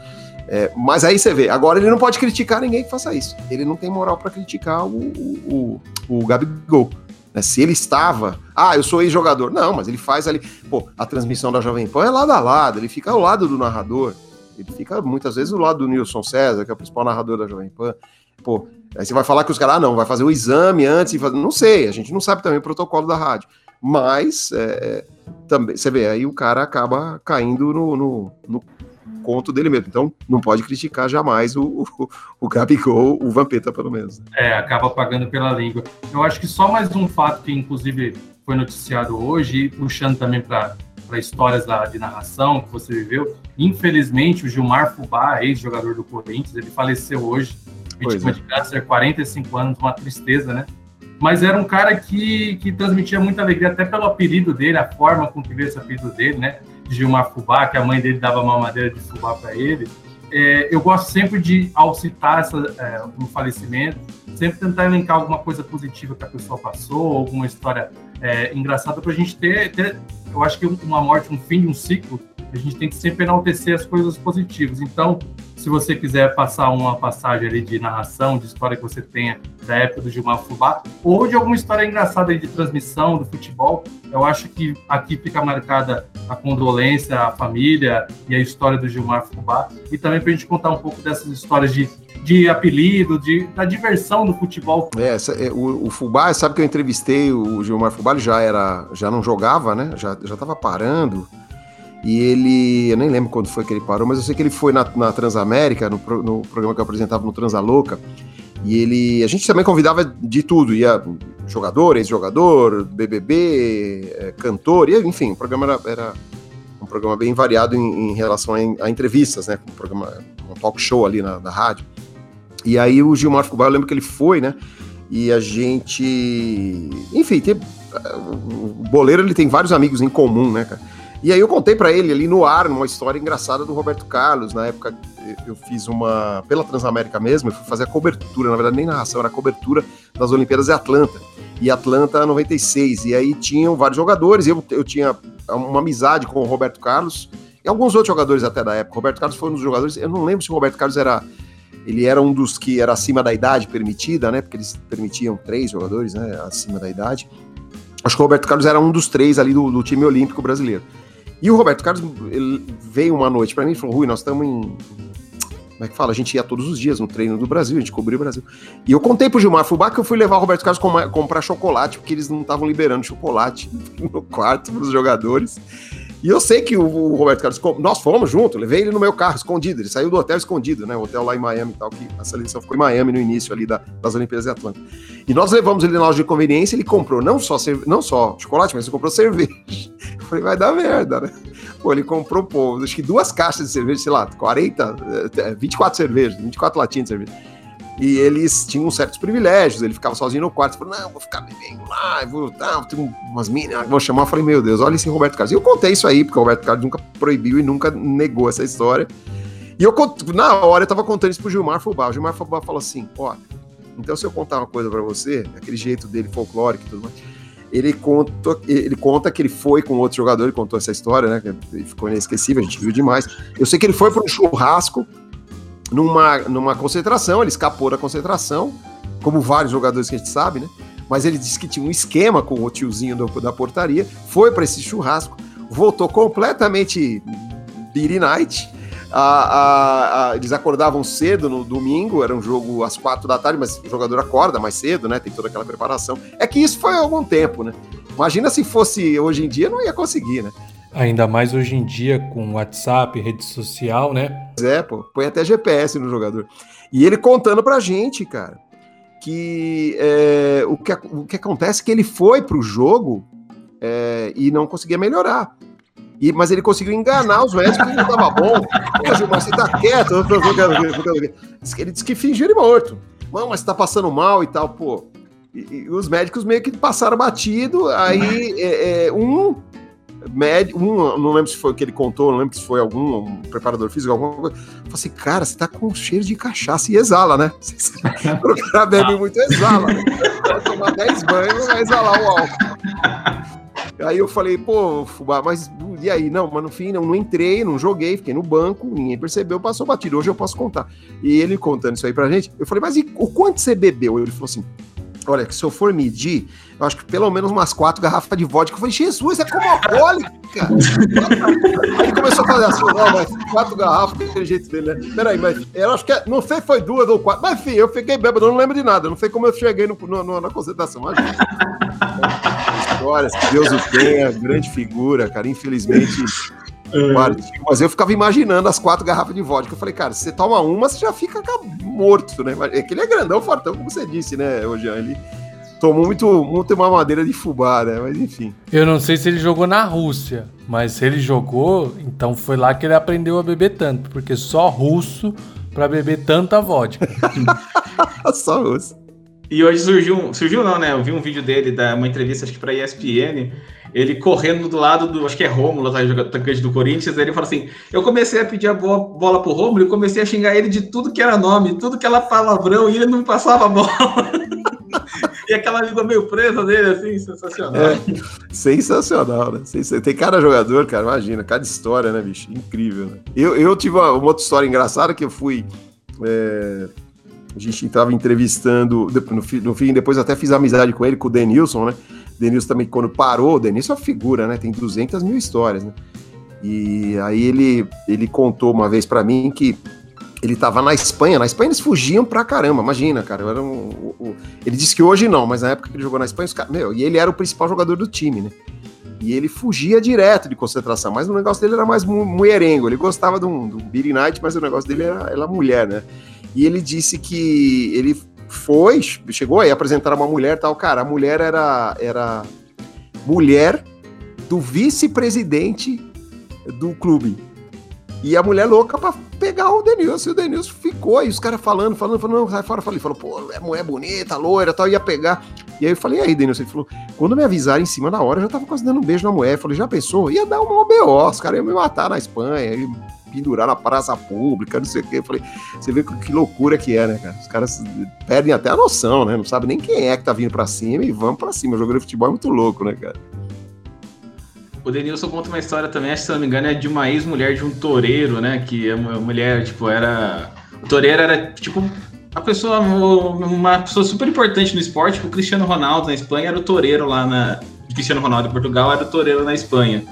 É, mas aí você vê, agora ele não pode criticar ninguém que faça isso. Ele não tem moral para criticar o, o, o, o Gabigol. Né? Se ele estava, ah, eu sou ex-jogador. Não, mas ele faz ali, pô, a transmissão da Jovem Pan é lado a lado, ele fica ao lado do narrador. Ele fica muitas vezes do lado do Nilson César, que é o principal narrador da Jovem Pan. Pô, aí você vai falar que os caras, ah, não, vai fazer o exame antes, fazer... não sei, a gente não sabe também o protocolo da rádio. Mas, é, é, também, você vê, aí o cara acaba caindo no, no, no, conto dele mesmo. Então, não pode criticar jamais o, o, o Gabigol, o Vampeta, pelo menos. É, acaba pagando pela língua. Eu acho que só mais um fato que, inclusive, foi noticiado hoje, puxando também para para histórias da, de narração que você viveu. Infelizmente, o Gilmar Fubá, ex-jogador do Corinthians, ele faleceu hoje, vítima é. de câncer, 45 anos, uma tristeza, né? Mas era um cara que, que transmitia muita alegria, até pelo apelido dele, a forma com que veio esse apelido dele, né? Gilmar Fubá, que a mãe dele dava mamadeira de fubá para ele. É, eu gosto sempre de, ao citar essa, é, um falecimento, sempre tentar elencar alguma coisa positiva que a pessoa passou, alguma história é, engraçada para a gente ter, ter, eu acho que uma morte, um fim de um ciclo, a gente tem que sempre enaltecer as coisas positivas. Então, se você quiser passar uma passagem ali de narração, de história que você tenha da época do Gilmar Fubá, ou de alguma história engraçada de transmissão do futebol, eu acho que aqui fica marcada a condolência, a família e a história do Gilmar Fubá, e também para a gente contar um pouco dessas histórias de de apelido, de, da diversão do futebol. É, é, o, o Fubá, sabe que eu entrevistei o Gilmar Fubá, ele já era, já não jogava, né? Já, já tava parando. E ele, eu nem lembro quando foi que ele parou, mas eu sei que ele foi na, na Transamérica, no, no programa que eu apresentava no Transalouca. E ele, a gente também convidava de tudo, ia jogador, ex-jogador, BBB, é, cantor, e, enfim, o programa era, era um programa bem variado em, em relação a, a, entrevistas, né? Um programa, um talk show ali na, na rádio. E aí o Gilmar Fubá, eu lembro que ele foi, né? E a gente. Enfim, tem, o Boleiro ele tem vários amigos em comum, né, cara? E aí eu contei para ele ali no ar, uma história engraçada do Roberto Carlos. Na época eu fiz uma. pela Transamérica mesmo, eu fui fazer a cobertura, na verdade nem narração, era a cobertura das Olimpíadas de Atlanta. E Atlanta 96. E aí tinham vários jogadores, eu, eu tinha uma amizade com o Roberto Carlos e alguns outros jogadores até da época. O Roberto Carlos foi um dos jogadores, eu não lembro se o Roberto Carlos era. Ele era um dos que era acima da idade permitida, né? Porque eles permitiam três jogadores, né? Acima da idade. Acho que o Roberto Carlos era um dos três ali do, do time olímpico brasileiro. E o Roberto Carlos veio uma noite para mim e falou: Rui, nós estamos em. Como é que fala? A gente ia todos os dias no treino do Brasil, a gente cobriu o Brasil. E eu contei pro Gilmar Fubá que eu fui levar o Roberto Carlos com, comprar chocolate, porque eles não estavam liberando chocolate no quarto para os jogadores. E eu sei que o, Roberto Carlos, nós fomos junto, levei ele no meu carro escondido, ele saiu do hotel escondido, né? O hotel lá em Miami e tal, que a seleção ficou em Miami no início ali da, das Olimpíadas de Atlanta. E nós levamos ele na loja de conveniência, ele comprou não só, não só chocolate, mas ele comprou cerveja. Eu falei, vai dar merda, né? Pô, ele comprou, pô, acho que duas caixas de cerveja, sei lá, 40, 24 cervejas, 24 latinhas de cerveja. E eles tinham certos privilégios, ele ficava sozinho no quarto, falou, não, vou ficar bebendo lá, vou, tá, tem umas minas, vou chamar, eu falei, meu Deus, olha esse Roberto Carlos. E eu contei isso aí, porque o Roberto Carlos nunca proibiu e nunca negou essa história. E eu, na hora, eu tava contando isso pro Gilmar Fubá, o Gilmar Fubá falou assim, ó, então se eu contar uma coisa para você, aquele jeito dele folclórico e tudo mais, ele conta, ele conta que ele foi com outro jogador, ele contou essa história, né, que ficou inesquecível, a gente viu demais. Eu sei que ele foi para um churrasco, numa, numa concentração, ele escapou da concentração, como vários jogadores que a gente sabe, né? Mas ele disse que tinha um esquema com o tiozinho do, da portaria, foi para esse churrasco, voltou completamente Beery Night. A, a, a, eles acordavam cedo no domingo, era um jogo às quatro da tarde, mas o jogador acorda mais cedo, né? Tem toda aquela preparação. É que isso foi há algum tempo, né? Imagina se fosse hoje em dia, não ia conseguir, né? Ainda mais hoje em dia com WhatsApp, rede social, né? É, pô, põe até GPS no jogador. E ele contando pra gente, cara, que, é, o, que o que acontece é que ele foi pro jogo é, e não conseguia melhorar. E, mas ele conseguiu enganar os médicos que não tava bom. Pô, Gilmar, você tá quieto. Ele disse que fingiu ele morto. Mano, mas tá passando mal e tal, pô. E, e os médicos meio que passaram batido. Aí é, é, um médico, um, não lembro se foi o que ele contou, não lembro se foi algum um preparador físico, alguma coisa. Falei assim, cara, você tá com cheiro de cachaça e exala, né? o cara bebe muito, exala. Vai tomar 10 banhos, vai exalar o álcool. Aí eu falei, pô, Fubá, mas e aí? Não, mas no fim não, não entrei, não joguei, fiquei no banco, ninguém percebeu, passou batido. Hoje eu posso contar. E ele contando isso aí pra gente, eu falei, mas e o quanto você bebeu? Ele falou assim, Olha, que se eu for medir, eu acho que pelo menos umas quatro garrafas de vodka. Eu falei, Jesus, é como alcoólica! Ele começou a fazer assim, não, mas quatro garrafas, aquele jeito dele, né? Peraí, mas eu acho que, é, não sei se foi duas ou quatro, mas enfim, eu fiquei bêbado, eu não lembro de nada, não sei como eu cheguei no, no, na concentração, mas... Histórias, que Deus o tenha, grande figura, cara, infelizmente é. Mas eu ficava imaginando as quatro garrafas de vodka. Eu falei, cara, se você toma uma, você já fica morto, né? É que ele é grandão, fortão, como você disse, né, hoje Ele tomou muito, muito uma madeira de fubá, né? Mas enfim. Eu não sei se ele jogou na Rússia, mas se ele jogou, então foi lá que ele aprendeu a beber tanto, porque só russo para beber tanta vodka. só russo. E hoje surgiu, surgiu não, né? Eu vi um vídeo dele, da uma entrevista, acho que para ESPN, ele correndo do lado do, acho que é Rômulo, tá, atacante do Corinthians, ele fala assim: eu comecei a pedir a bola, bola pro Rômulo e comecei a xingar ele de tudo que era nome, tudo que era palavrão, e ele não passava a bola. e aquela língua meio presa dele, assim, sensacional. É, sensacional, né? Tem cada jogador, cara, imagina, cada história, né, bicho? Incrível, né? Eu, eu tive uma, uma outra história engraçada que eu fui. É, a gente estava entrevistando no, fim, depois até fiz amizade com ele, com o Denilson, né? Denilson também, quando parou, o Denilson é uma figura, né? Tem 200 mil histórias, né? E aí ele, ele contou uma vez para mim que ele tava na Espanha. Na Espanha eles fugiam pra caramba, imagina, cara. Era um, um, ele disse que hoje não, mas na época que ele jogou na Espanha, os meu, e ele era o principal jogador do time, né? E ele fugia direto de concentração, mas o negócio dele era mais mulherengo. Ele gostava do, do Billy Knight, mas o negócio dele era, era mulher, né? E ele disse que ele foi, chegou aí a apresentar uma mulher tal, cara, a mulher era, era mulher do vice-presidente do clube. E a mulher louca pra pegar o Denilson. E o Denilson ficou, e os caras falando, falando, falando, não, sai fora. Falei, falou, pô, é mulher bonita, loira tal, ia pegar. E aí eu falei, e aí, Denilson? Ele falou, quando me avisaram em cima da hora, eu já tava quase dando um beijo na mulher. Eu falei, já pensou? Ia dar uma OBO, os caras iam me matar na Espanha, pendurar na praça pública, não sei o quê. Eu falei, você vê que loucura que é, né, cara? Os caras perdem até a noção, né? Não sabe nem quem é que tá vindo pra cima e vamos pra cima. O jogo de futebol é muito louco, né, cara? O Denilson conta uma história também, acho que se não me engano, é de uma ex-mulher de um toureiro, né? Que a mulher, tipo, era. O toureiro era, tipo, a pessoa, uma pessoa super importante no esporte, tipo, o Cristiano Ronaldo na Espanha era o toureiro lá na. Cristiano Ronaldo em Portugal era o toureiro na Espanha.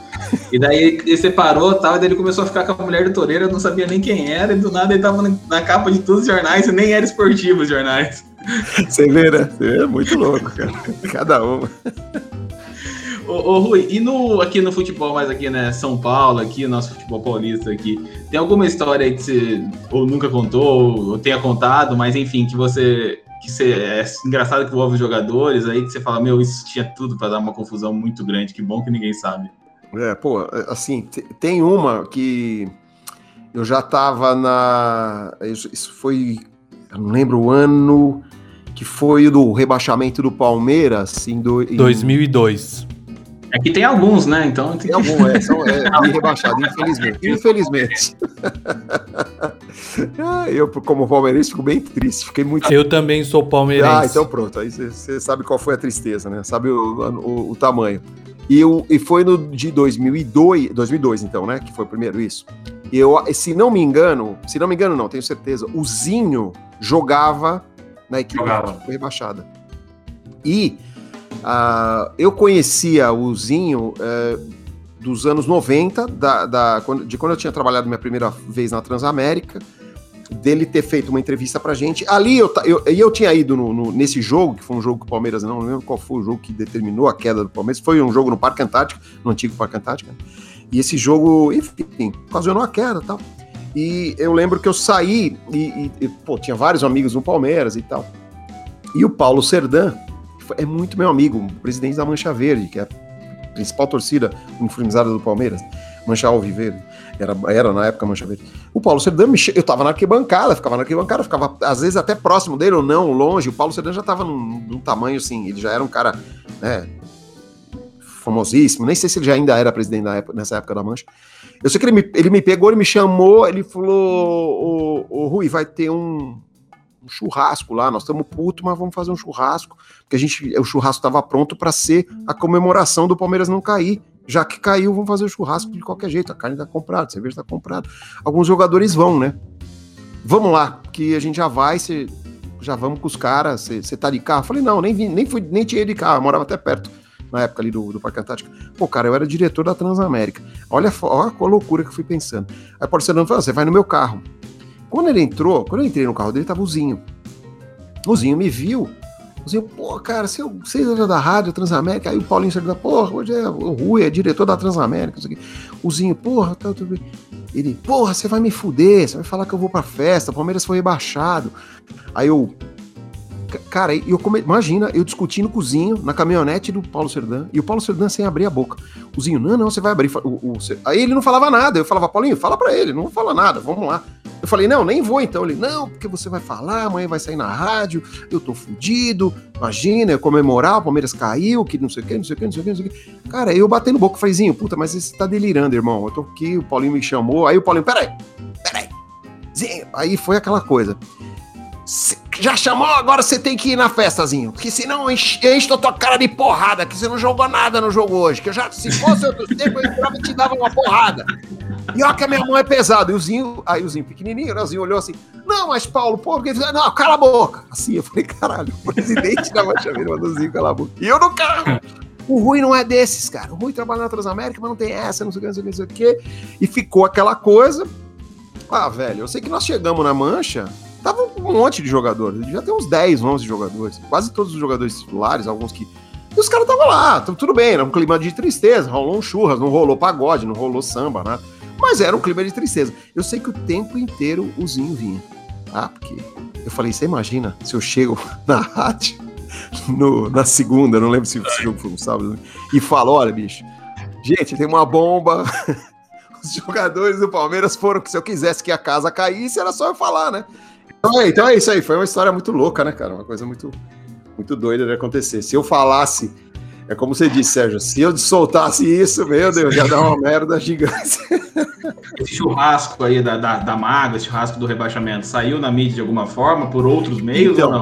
E daí ele separou tal, e daí ele começou a ficar com a mulher do toureiro, eu não sabia nem quem era, e do nada ele tava na capa de todos os jornais e nem era esportivo os jornais. Você vê, né? Você é muito louco, cara. Cada um. Ô, ô, Rui, e no, aqui no futebol, mais aqui, né, São Paulo, aqui, nosso futebol paulista aqui, tem alguma história aí que você ou nunca contou, ou tenha contado, mas enfim, que você que você, é engraçado que envolve os jogadores aí, que você fala, meu, isso tinha tudo para dar uma confusão muito grande, que bom que ninguém sabe. É, pô, assim, tem uma que eu já tava na. Isso foi. Eu não lembro o ano que foi do rebaixamento do Palmeiras em, do, em 2002. Aqui tem alguns, né? Então tem, tem alguns, é, são é, rebaixado, infelizmente. Infelizmente. Ah, eu, como palmeirense, fico bem triste. Fiquei muito. Eu também sou palmeirense. Ah, então pronto. Aí você sabe qual foi a tristeza, né? Sabe o, o, o tamanho. E, eu, e foi no de 2002, 2002, então, né? Que foi o primeiro isso. E eu, se não me engano, se não me engano, não, tenho certeza, o Zinho jogava na equipe jogava. que foi rebaixada. E Uh, eu conhecia o Zinho uh, dos anos 90, da, da, de quando eu tinha trabalhado minha primeira vez na Transamérica, dele ter feito uma entrevista pra gente. Ali eu, eu, eu tinha ido no, no, nesse jogo, que foi um jogo que o Palmeiras, não lembro qual foi o jogo que determinou a queda do Palmeiras, foi um jogo no Parque Antártico, no antigo Parque Antártico. E esse jogo, enfim, ocasionou a queda e tal. E eu lembro que eu saí e, e, pô, tinha vários amigos no Palmeiras e tal. E o Paulo Serdan, é muito meu amigo, presidente da Mancha Verde, que é a principal torcida uniformizada do Palmeiras, Mancha Alviverde, era, era na época Mancha Verde. O Paulo Serdan, eu tava na arquibancada, ficava na arquibancada, ficava às vezes até próximo dele ou não, longe. O Paulo Serdan já tava num, num tamanho assim, ele já era um cara, né, famosíssimo, nem sei se ele já ainda era presidente época, nessa época da Mancha. Eu sei que ele me, ele me pegou, ele me chamou, ele falou: Ô, ô Rui, vai ter um, um churrasco lá, nós estamos putos, mas vamos fazer um churrasco, porque a gente, o churrasco estava pronto para ser a comemoração do Palmeiras não cair. Já que caiu, vamos fazer o churrasco de qualquer jeito, a carne está comprada, a cerveja está comprada. Alguns jogadores vão, né? Vamos lá, que a gente já vai, cê, já vamos com os caras, você tá de carro? Falei, não, nem, vim, nem, fui, nem tinha de carro, eu morava até perto na época ali do, do Parque Antártico. Pô, cara, eu era diretor da Transamérica. Olha, olha a loucura que eu fui pensando. Aí o parceiro falou: você vai no meu carro. Quando ele entrou, quando eu entrei no carro dele, tava o Zinho. O Zinho me viu. O Zinho, pô, cara, você, você é da rádio Transamérica. Aí o Paulinho Sérgio, porra, hoje é o Rui, é diretor da Transamérica. Isso aqui. O Zinho, porra, tá tudo bem. Ele, porra, você vai me fuder, você vai falar que eu vou pra festa, o Palmeiras foi rebaixado. Aí eu, Cara, eu come... imagina eu discutindo com o Zinho na caminhonete do Paulo Serdan e o Paulo Serdan sem abrir a boca. O Zinho, não, não, você vai abrir. O, o... Aí ele não falava nada. Eu falava, Paulinho, fala para ele, não fala nada, vamos lá. Eu falei, não, nem vou então. Ele, não, porque você vai falar, amanhã vai sair na rádio, eu tô fudido, imagina, eu comemorar, o Palmeiras caiu, que não sei o que, não sei o que, não sei o que, não sei o que. Cara, eu batendo boca, falei, Zinho, puta, mas você tá delirando, irmão. Eu tô aqui, o Paulinho me chamou, aí o Paulinho, peraí, peraí. Zinho, aí foi aquela coisa já chamou, agora você tem que ir na festazinho. Porque senão enche, enche a tua cara de porrada, que você não jogou nada no jogo hoje. Que eu já, se fosse outro tempo, eu entrava e te dava uma porrada. E olha que a minha mão é pesada. E o Zinho, aí o Zinho pequenininho, né? O Zinho olhou assim, não, mas Paulo, pô, porque... não, cala a boca. Assim, eu falei, caralho, o presidente da Mancha Verde mandou o Zinho calar a boca. E eu no carro. O Rui não é desses, cara. O Rui trabalha na Transamérica, mas não tem essa, não sei o que, não sei o que, não sei o que. E ficou aquela coisa. Ah, velho, eu sei que nós chegamos na Mancha, Tava um monte de jogadores. Já tem uns 10, 11 jogadores. Quase todos os jogadores titulares, alguns que. E os caras estavam lá, tudo bem, era um clima de tristeza. Rolou um churras, não rolou pagode, não rolou samba, nada. Mas era um clima de tristeza. Eu sei que o tempo inteiro o Zinho vinha. Ah, porque eu falei, você imagina se eu chego na rádio na segunda, não lembro se o jogo foi um sábado, e falo: olha, bicho, gente, tem uma bomba. Os jogadores do Palmeiras foram que se eu quisesse que a casa caísse, era só eu falar, né? Então é, então é isso aí, foi uma história muito louca, né, cara? Uma coisa muito, muito doida de acontecer. Se eu falasse, é como você disse, Sérgio, se eu soltasse isso, meu Deus, ia dar uma merda gigante. Esse churrasco aí da, da, da maga, esse churrasco do rebaixamento, saiu na mídia de alguma forma, por outros meios então, ou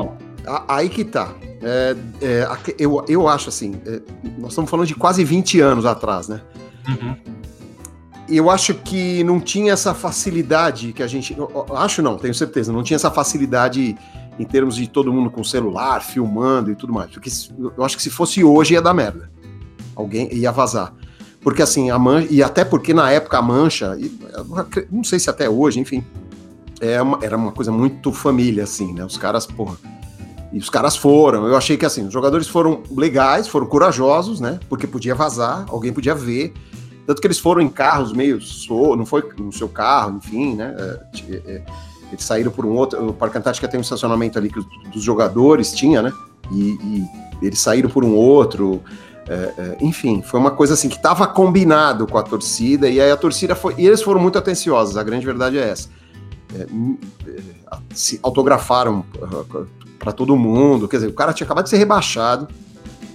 não? Aí que tá. É, é, eu, eu acho assim, é, nós estamos falando de quase 20 anos atrás, né? Uhum. Eu acho que não tinha essa facilidade que a gente. Acho não, tenho certeza, não tinha essa facilidade em termos de todo mundo com celular, filmando e tudo mais. Porque eu acho que se fosse hoje ia dar merda. Alguém ia vazar. Porque assim, a mancha, e até porque na época a mancha, não sei se até hoje, enfim, é era uma coisa muito família, assim, né? Os caras, porra. E os caras foram. Eu achei que assim, os jogadores foram legais, foram corajosos, né? Porque podia vazar, alguém podia ver. Tanto que eles foram em carros meio. Não foi no seu carro, enfim, né? É, é, eles saíram por um outro. O Parque Antártica tem um estacionamento ali que os, dos jogadores tinha, né? E, e eles saíram por um outro. É, é, enfim, foi uma coisa assim que estava combinado com a torcida, e aí a torcida foi. E eles foram muito atenciosos, a grande verdade é essa. É, é se autografaram para todo mundo, quer dizer, o cara tinha acabado de ser rebaixado.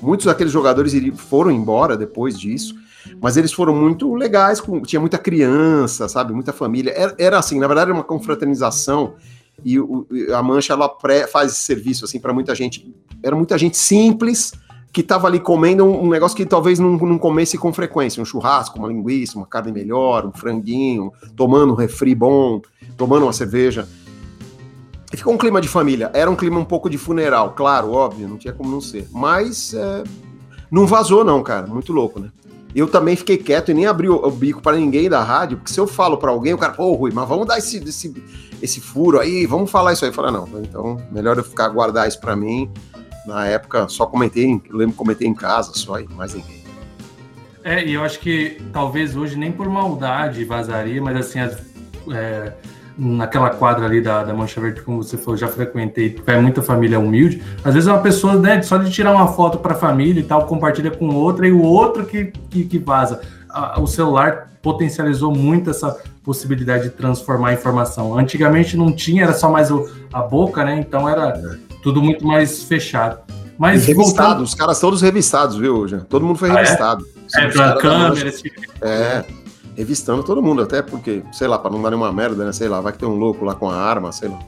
Muitos daqueles jogadores foram embora depois disso, mas eles foram muito legais, com, tinha muita criança, sabe, muita família. Era, era assim, na verdade, era uma confraternização e o, a Mancha ela pré, faz serviço assim para muita gente. Era muita gente simples que estava ali comendo um, um, negócio que talvez não, não comesse com frequência, um churrasco, uma linguiça, uma carne melhor, um franguinho, tomando um refri bom, tomando uma cerveja. E ficou um clima de família. Era um clima um pouco de funeral, claro, óbvio, não tinha como não ser. Mas é, não vazou, não, cara. Muito louco, né? Eu também fiquei quieto e nem abri o, o bico para ninguém da rádio, porque se eu falo para alguém, o cara, pô, Rui, mas vamos dar esse, esse, esse furo aí, vamos falar isso aí. Fala, não, então melhor eu ficar guardar isso para mim. Na época, só comentei, eu lembro comentei em casa só aí, mais ninguém. É, e eu acho que talvez hoje nem por maldade vazaria, mas assim, as, é, naquela quadra ali da, da Mancha Verde, como você falou, já frequentei, é muita família humilde. Às vezes é uma pessoa, né, só de tirar uma foto para a família e tal, compartilha com outra, e o outro que, que, que vaza. o celular potencializou muito essa possibilidade de transformar a informação. Antigamente não tinha, era só mais o, a boca, né? Então era é. tudo muito mais fechado. Mas revistado, voltando... os caras todos revistados, viu, já? Todo mundo foi ah, é? revistado. É, é pela câmera, esse tipo É revistando todo mundo, até porque, sei lá, para não dar nenhuma merda, né? Sei lá, vai que tem um louco lá com a arma, sei lá.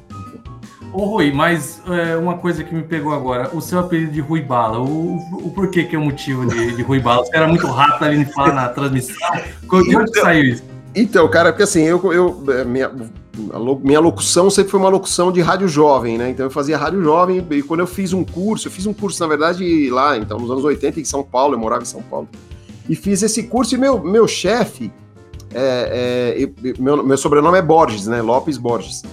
Ô Rui, mas é, uma coisa que me pegou agora, o seu apelido de Rui Bala, o, o porquê que é o motivo de, de Rui Bala? Você era muito rápido ali falar na transmissão, de onde então, saiu isso? Então, cara, porque assim, eu, eu é, minha, minha locução sempre foi uma locução de rádio jovem, né? Então eu fazia rádio jovem e quando eu fiz um curso, eu fiz um curso, na verdade, lá, então, nos anos 80 em São Paulo, eu morava em São Paulo. E fiz esse curso e meu, meu chefe, é, é, meu, meu sobrenome é Borges, né? Lopes Borges.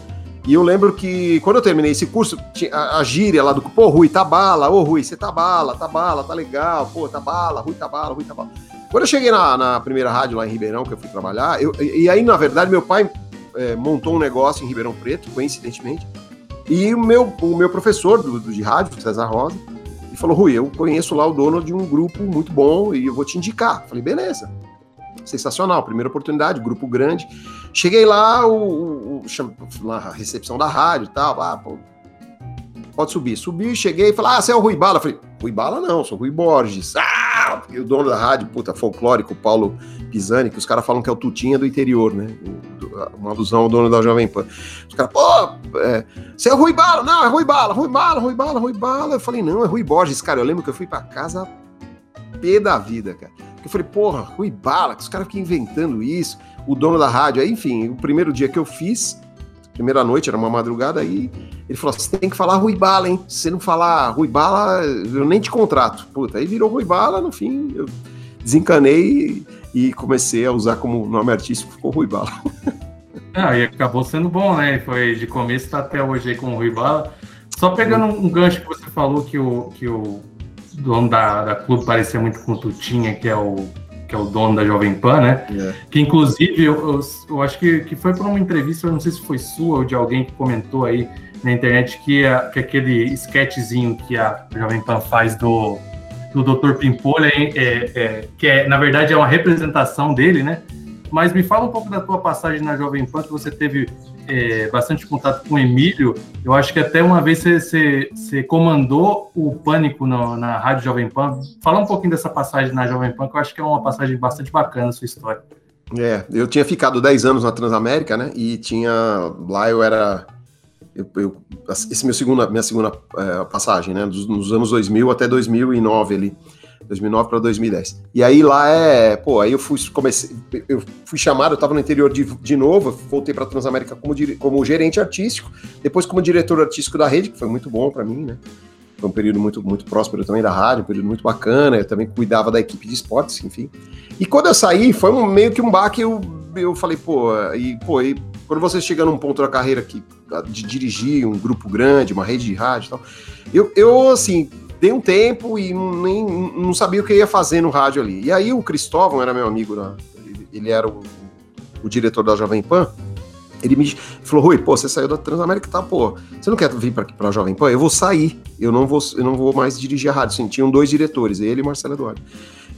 E eu lembro que quando eu terminei esse curso, a, a gíria lá do pô, Rui, tá bala, ô Rui, você tá bala, tá bala, tá legal, pô, tá bala, Rui, tá bala, Rui, tá bala. Quando eu cheguei na, na primeira rádio lá em Ribeirão, que eu fui trabalhar, eu, e aí, na verdade, meu pai é, montou um negócio em Ribeirão Preto, coincidentemente, e o meu, o meu professor do, do de rádio, César Rosa, ele falou, Rui, eu conheço lá o dono de um grupo muito bom e eu vou te indicar. falei, beleza sensacional, primeira oportunidade, grupo grande. Cheguei lá, o, o, na recepção da rádio e tal, ah, pô, pode subir. Subi, cheguei e falei, ah, você é o Rui Bala? falei, Rui Bala não, sou Rui Borges. Ah, e o dono da rádio, puta, folclórico, Paulo Pisani, que os caras falam que é o Tutinha do interior, né? Uma alusão ao dono da Jovem Pan. Os caras, pô, é, você é o Rui Bala? Não, é Rui Bala, Rui Bala, Rui Bala, Rui Bala. Eu falei, não, é Rui Borges. Cara, eu lembro que eu fui pra casa pé da vida, cara. Eu falei, porra, Rui Bala, que os caras ficam inventando isso, o dono da rádio. Aí, enfim, o primeiro dia que eu fiz, primeira noite, era uma madrugada, aí ele falou: você tem que falar Rui Bala, hein? Se você não falar Rui Bala, eu nem te contrato. Puta, aí virou Rui Bala, no fim, eu desencanei e comecei a usar como nome artístico, ficou Rui Bala. Ah, e acabou sendo bom, né? Foi de começo tá até hoje aí com o Rui Bala. Só pegando um gancho que você falou que o, que o dono da, da clube parecia muito com o Tutinha, que é o que é o dono da Jovem Pan, né? Yeah. É. Que inclusive eu, eu, eu, acho que, que foi por uma entrevista, eu não sei se foi sua ou de alguém que comentou aí na internet que, a, que aquele sketchzinho que a Jovem Pan faz do, do Dr. Pimpolha, é, é, que é, na verdade é uma representação dele, né? Mas me fala um pouco da tua passagem na Jovem Pan, que você teve é, bastante contato com o Emílio. Eu acho que até uma vez você, comandou o Pânico no, na Rádio Jovem Pan. Fala um pouquinho dessa passagem na Jovem Pan, que eu acho que é uma passagem bastante bacana a sua história. É, eu tinha ficado 10 anos na Transamérica, né? E tinha. Lá eu era. Eu, eu, esse meu segunda, minha segunda é, passagem, né? Dos, nos anos 2000 até 2009 ali. 2009 para 2010. E aí lá é, pô, aí eu fui comecei, eu fui chamado, eu estava no interior de, de novo, voltei para Transamérica como, como gerente artístico, depois como diretor artístico da rede, que foi muito bom para mim, né? Foi um período muito, muito próspero também da rádio, um período muito bacana. Eu também cuidava da equipe de esportes, enfim. E quando eu saí, foi um, meio que um baque. Eu, eu falei, pô, e, pô, e quando você chega num ponto da carreira que, de dirigir um grupo grande, uma rede de rádio e tal, eu, eu assim, dei um tempo e nem, não sabia o que ia fazer no rádio ali. E aí o Cristóvão era meu amigo, né? ele era o, o diretor da Jovem Pan. Ele me falou, Rui, pô, você saiu da Transamérica, tá, pô, você não quer vir para pra Jovem Pan? Eu vou sair, eu não vou, eu não vou mais dirigir a rádio. Sim, tinham dois diretores, ele e Marcelo Eduardo.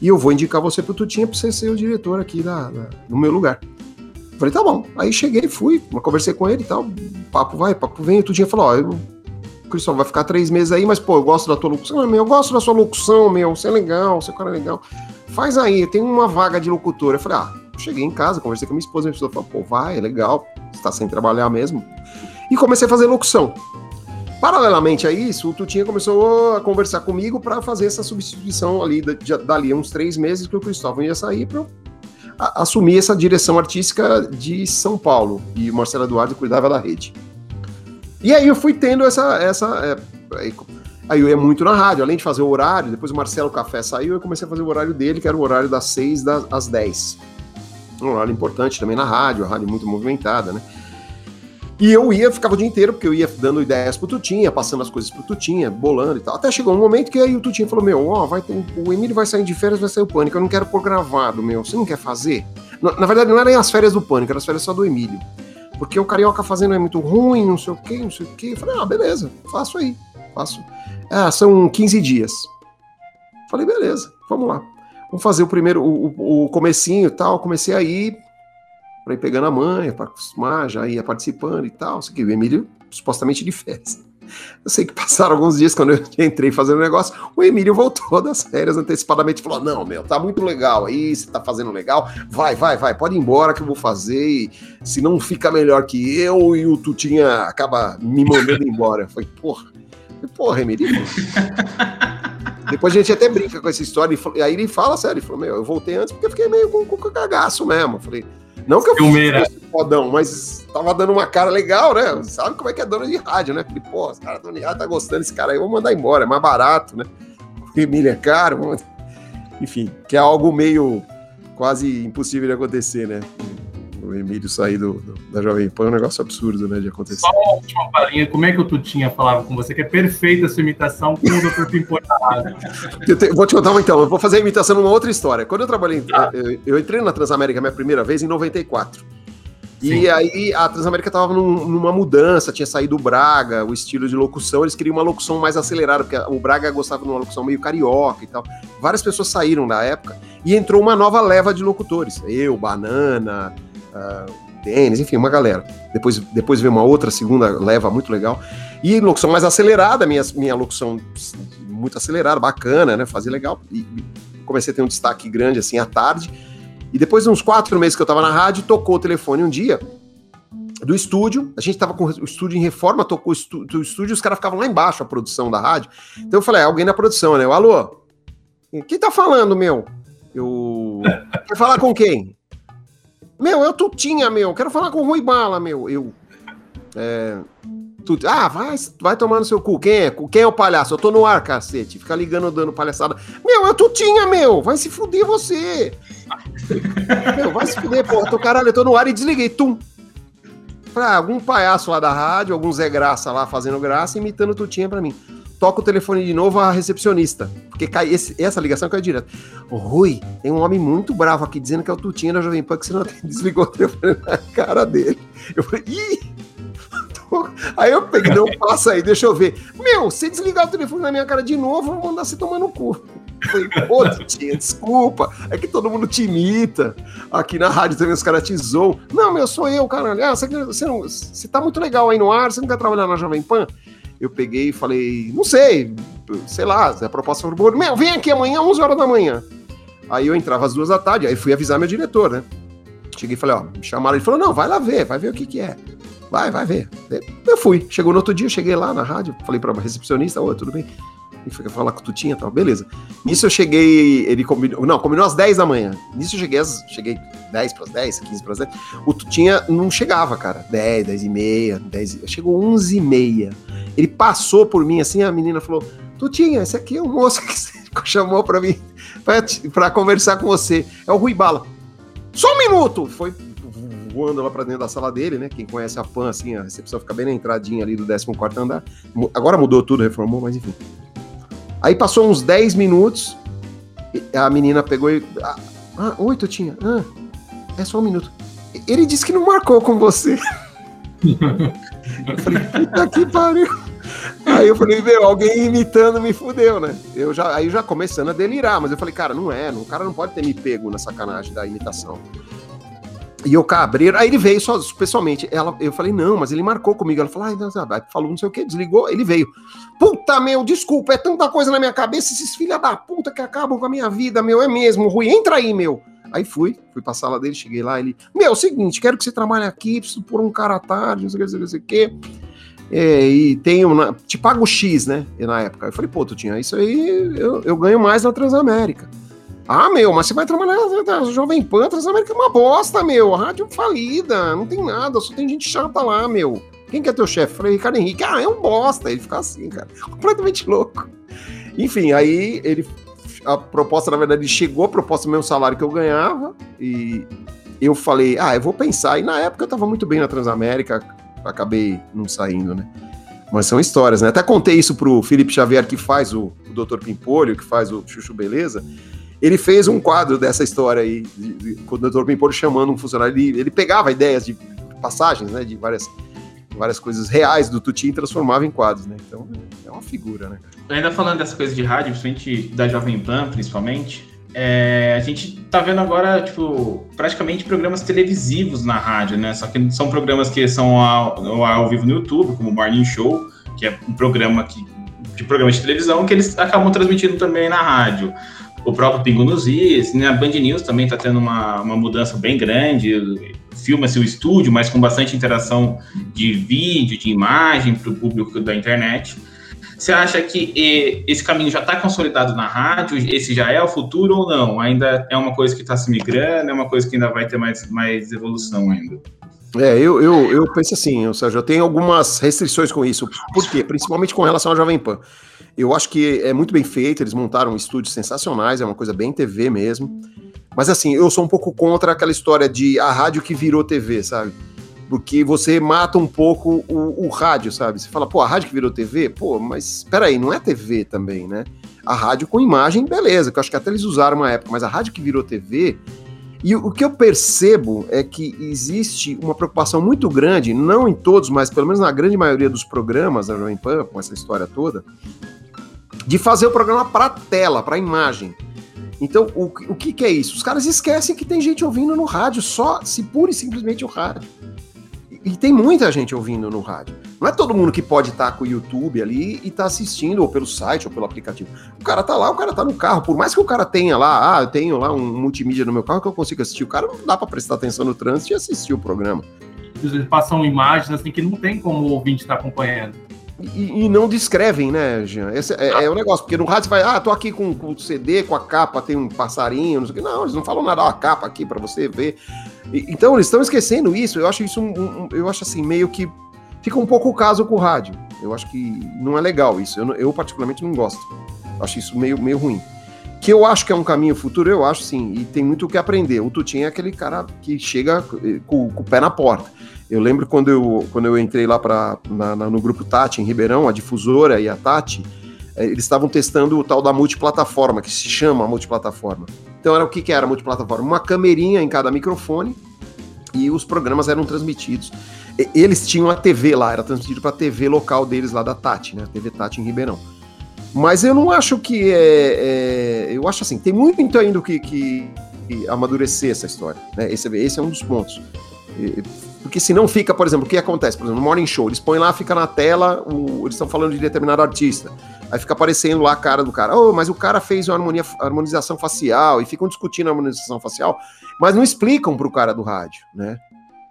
E eu vou indicar você pro Tutinha pra você ser o diretor aqui da, da no meu lugar. falei, tá bom. Aí cheguei, fui, conversei com ele e tal, papo vai, papo vem, o Tutinha falou, ó, eu, Cristóvão, vai ficar três meses aí, mas, pô, eu gosto da tua locução, meu, eu gosto da sua locução, meu, você é legal, você é um cara legal. Faz aí, tem uma vaga de locutor. Eu falei, ah, cheguei em casa, conversei com minha esposa, minha esposa falou, pô, vai, é legal, você tá sem trabalhar mesmo. E comecei a fazer locução. Paralelamente a isso, o Tutinha começou a conversar comigo para fazer essa substituição ali, dali uns três meses que o Cristóvão ia sair para assumir essa direção artística de São Paulo. E o Marcelo Eduardo cuidava da rede. E aí eu fui tendo essa. essa é, aí eu ia muito na rádio, além de fazer o horário, depois o Marcelo Café saiu, eu comecei a fazer o horário dele, que era o horário das 6 às 10 um horário importante também na rádio, a rádio muito movimentada, né? E eu ia, ficava o dia inteiro, porque eu ia dando ideias pro Tutinha, passando as coisas pro Tutinha, bolando e tal. Até chegou um momento que aí o Tutinha falou: Meu, ó, vai ter, o Emílio vai sair de férias, vai sair o pânico. Eu não quero pôr gravado, meu. Você não quer fazer? Na, na verdade, não eram as férias do pânico, eram as férias só do Emílio. Porque o carioca fazendo é muito ruim, não sei o quê, não sei o quê. Eu falei: Ah, beleza, faço aí. Faço. Ah, são 15 dias. Falei: Beleza, vamos lá. Vamos fazer o primeiro, o, o comecinho e tal. Comecei a ir, para ir pegando a manha, para acostumar, já ia participando e tal. Isso aqui, o Emílio supostamente de festa. Eu sei que passaram alguns dias quando eu entrei fazendo o negócio, o Emílio voltou das férias antecipadamente e falou: Não, meu, tá muito legal aí, você tá fazendo legal, vai, vai, vai, pode ir embora que eu vou fazer. E se não fica melhor que eu e o Tutinha acaba me mandando embora. Eu falei: Porra, porra, Emílio. Depois a gente até brinca com essa história, e aí ele fala sério: Ele falou: Meu, eu voltei antes porque eu fiquei meio com, com cagaço mesmo. Eu falei. Não que eu fosse fodão, mas tava dando uma cara legal, né? Sabe como é que é dono de rádio, né? Falei, pô, os caras do rádio tá gostando desse cara aí, vou mandar embora, é mais barato, né? O milha é caro, enfim, que é algo meio quase impossível de acontecer, né? O Emílio sair do, do, da Jovem Pan é um negócio absurdo, né, de acontecer. Só uma última palhinha, como é que o Tutinha falava com você, que é perfeita a sua imitação com o Dr. Pimpolho Vou te contar uma então, eu vou fazer a imitação numa outra história. Quando eu trabalhei, ah. eu, eu, entrei na Transamérica minha primeira vez em 94. Sim. E aí a Transamérica estava num, numa mudança, tinha saído o Braga, o estilo de locução, eles queriam uma locução mais acelerada, porque o Braga gostava de uma locução meio carioca e tal. Várias pessoas saíram na época e entrou uma nova leva de locutores. Eu, Banana, uh, Denis, enfim, uma galera. Depois, depois veio uma outra segunda leva muito legal. E locução mais acelerada, minha, minha locução muito acelerada, bacana, né? Fazia legal. E comecei a ter um destaque grande assim à tarde. E depois de uns quatro meses que eu tava na rádio, tocou o telefone um dia do estúdio. A gente tava com o estúdio em reforma, tocou o estúdio, os caras ficavam lá embaixo, a produção da rádio. Então eu falei, é alguém na produção, né? Eu, alô? Quem tá falando, meu? Eu. Quer falar com quem? Meu, eu Tutinha, meu. Quero falar com o Rui Bala, meu. Eu. É, ah, vai, vai tomar no seu cu. Quem é? Quem é o palhaço? Eu tô no ar, cacete. Fica ligando, dando palhaçada. Meu, eu Tutinha, meu. Vai se fuder você. meu, vai se fuder, porra. Tô caralho, eu tô no ar e desliguei. Tum. Pra algum palhaço lá da rádio, algum Zé Graça lá fazendo graça, imitando Tutinha pra mim toca o telefone de novo a recepcionista. Porque cai esse, essa ligação caiu direto. Rui, tem um homem muito bravo aqui dizendo que é o Tutinha da Jovem Pan que você não desligou o telefone na cara dele. Eu falei, ih! Aí eu peguei, não passa aí, deixa eu ver. Meu, se desligar o telefone na minha cara de novo, eu vou mandar você tomar no cu. falei, pô, desculpa, é que todo mundo te imita. Aqui na rádio também os caras te zoam. Não, meu, sou eu, caralho. Ah, você, você, não, você tá muito legal aí no ar, você não quer trabalhar na Jovem Pan? Eu peguei e falei, não sei, sei lá, a proposta for boa. Meu, vem aqui amanhã, 11 horas da manhã. Aí eu entrava às duas da tarde, aí fui avisar meu diretor, né? Cheguei e falei, ó, me chamaram, ele falou, não, vai lá ver, vai ver o que que é. Vai, vai ver. Eu fui. Chegou no outro dia, cheguei lá na rádio, falei pra recepcionista, ô, tudo bem? E falar com o Tutinha e tal, beleza. Nisso eu cheguei, ele combinou, não, combinou às 10 da manhã. Nisso eu cheguei, cheguei 10 para as 10, 15 para as 10. O Tutinha não chegava, cara, 10, 10 e meia, 10, chegou 11 e meia. Ele passou por mim assim, a menina falou, Tutinha, esse aqui é o moço que você chamou para mim, para conversar com você. É o Rui Bala. Só um minuto! Foi voando lá para dentro da sala dele, né? Quem conhece a PAN, assim, a recepção fica bem na entradinha ali do 14 andar. Agora mudou tudo, reformou, mas enfim. Aí passou uns 10 minutos, a menina pegou e. Ah, ah oi, Totinha. Ah, é só um minuto. Ele disse que não marcou com você. eu falei, puta que pariu. Aí eu falei, meu, alguém imitando me fudeu, né? Eu já, aí já começando a delirar, mas eu falei, cara, não é, o cara não pode ter me pego na sacanagem da imitação. E o cabreiro, aí ele veio só pessoalmente. Ela, eu falei, não, mas ele marcou comigo. Ela falou, ah, falou não sei o que, desligou, ele veio. Puta, meu, desculpa, é tanta coisa na minha cabeça, esses filha da puta que acabam com a minha vida, meu, é mesmo, Rui, entra aí, meu. Aí fui, fui pra sala dele, cheguei lá, ele, meu, é o seguinte, quero que você trabalhe aqui, preciso pôr um cara à tarde, não sei o que, não sei o que. É, e tenho, te pago X, né, na época. Eu falei, pô, tu tinha isso aí, eu, eu ganho mais na Transamérica. Ah, meu, mas você vai trabalhar na Jovem Pan, Transamérica é uma bosta, meu. Rádio falida, não tem nada, só tem gente chata lá, meu. Quem que é teu chefe? Falei, Ricardo Henrique. Ah, é um bosta. Ele fica assim, cara. Completamente louco. Enfim, aí ele. A proposta, na verdade, chegou a proposta do meu salário que eu ganhava. E eu falei, ah, eu vou pensar. E na época eu tava muito bem na Transamérica, acabei não saindo, né? Mas são histórias, né? Até contei isso pro Felipe Xavier, que faz o, o Dr. Pimpolho, que faz o Chuchu Beleza. Ele fez um quadro dessa história aí, de, de, com o Dr. Pimpolho chamando um funcionário. Ele, ele pegava ideias de passagens, né? De várias, várias coisas reais do Tuti e transformava em quadros, né? Então é uma figura, né? Ainda falando dessa coisa de rádio, principalmente da Jovem Pan, principalmente, é, a gente tá vendo agora, tipo, praticamente programas televisivos na rádio, né? Só que são programas que são ao, ao vivo no YouTube, como o Morning Show, que é um programa que, de programa de televisão que eles acabam transmitindo também na rádio o próprio Pingo nos Is, né? a Band News também está tendo uma, uma mudança bem grande, filma-se o estúdio, mas com bastante interação de vídeo, de imagem para o público da internet. Você acha que esse caminho já está consolidado na rádio? Esse já é o futuro ou não? Ainda é uma coisa que está se migrando? É uma coisa que ainda vai ter mais, mais evolução ainda? É, eu, eu, eu penso assim, ou seja, eu tenho algumas restrições com isso. Por quê? Principalmente com relação à Jovem Pan. Eu acho que é muito bem feito, eles montaram estúdios sensacionais, é uma coisa bem TV mesmo. Mas assim, eu sou um pouco contra aquela história de a rádio que virou TV, sabe? Porque você mata um pouco o, o rádio, sabe? Você fala, pô, a rádio que virou TV? Pô, mas peraí, não é TV também, né? A rádio com imagem, beleza, que eu acho que até eles usaram uma época, mas a rádio que virou TV. E o que eu percebo é que existe uma preocupação muito grande, não em todos, mas pelo menos na grande maioria dos programas da Jovem Pan, com essa história toda, de fazer o programa para tela, para imagem. Então, o, o que, que, é isso? Os caras esquecem que tem gente ouvindo no rádio, só se pura e simplesmente o rádio. E, e tem muita gente ouvindo no rádio. Não é todo mundo que pode estar tá com o YouTube ali e tá assistindo, ou pelo site, ou pelo aplicativo. O cara tá lá, o cara tá no carro. Por mais que o cara tenha lá, ah, eu tenho lá um multimídia no meu carro que eu consigo assistir, o cara não dá para prestar atenção no trânsito e assistir o programa. Eles passam imagens assim que não tem como o ouvinte estar tá acompanhando. E, e, não descrevem, né, Jean? Esse é, é o negócio, porque no rádio você vai, ah, tô aqui com, o CD, com a capa, tem um passarinho, não sei o que. Não, eles não falam nada, ó, a capa aqui para você ver. E, então, eles estão esquecendo isso. Eu acho isso, um, um, eu acho assim, meio que fica um pouco o caso com o rádio. Eu acho que não é legal isso. Eu, eu particularmente, não gosto. Eu acho isso meio, meio ruim. Que eu acho que é um caminho futuro, eu acho sim, e tem muito o que aprender. O Tutinho é aquele cara que chega eh, com, com o pé na porta. Eu lembro quando eu, quando eu entrei lá pra, na, na, no grupo Tati, em Ribeirão, a difusora e a Tati, é, eles estavam testando o tal da multiplataforma, que se chama multiplataforma. Então era o que, que era multiplataforma? Uma camerinha em cada microfone e os programas eram transmitidos. Eles tinham a TV lá, era transmitido para a TV local deles lá da Tati, né? A TV Tati em Ribeirão. Mas eu não acho que é, é eu acho assim, tem muito ainda que, que, que amadurecer essa história, né? Esse, esse é um dos pontos. Porque se não fica, por exemplo, o que acontece? Por exemplo, no Morning Show, eles põem lá, fica na tela, o, eles estão falando de determinado artista. Aí fica aparecendo lá a cara do cara. Oh, mas o cara fez uma harmonia, harmonização facial e ficam discutindo a harmonização facial, mas não explicam pro cara do rádio, né?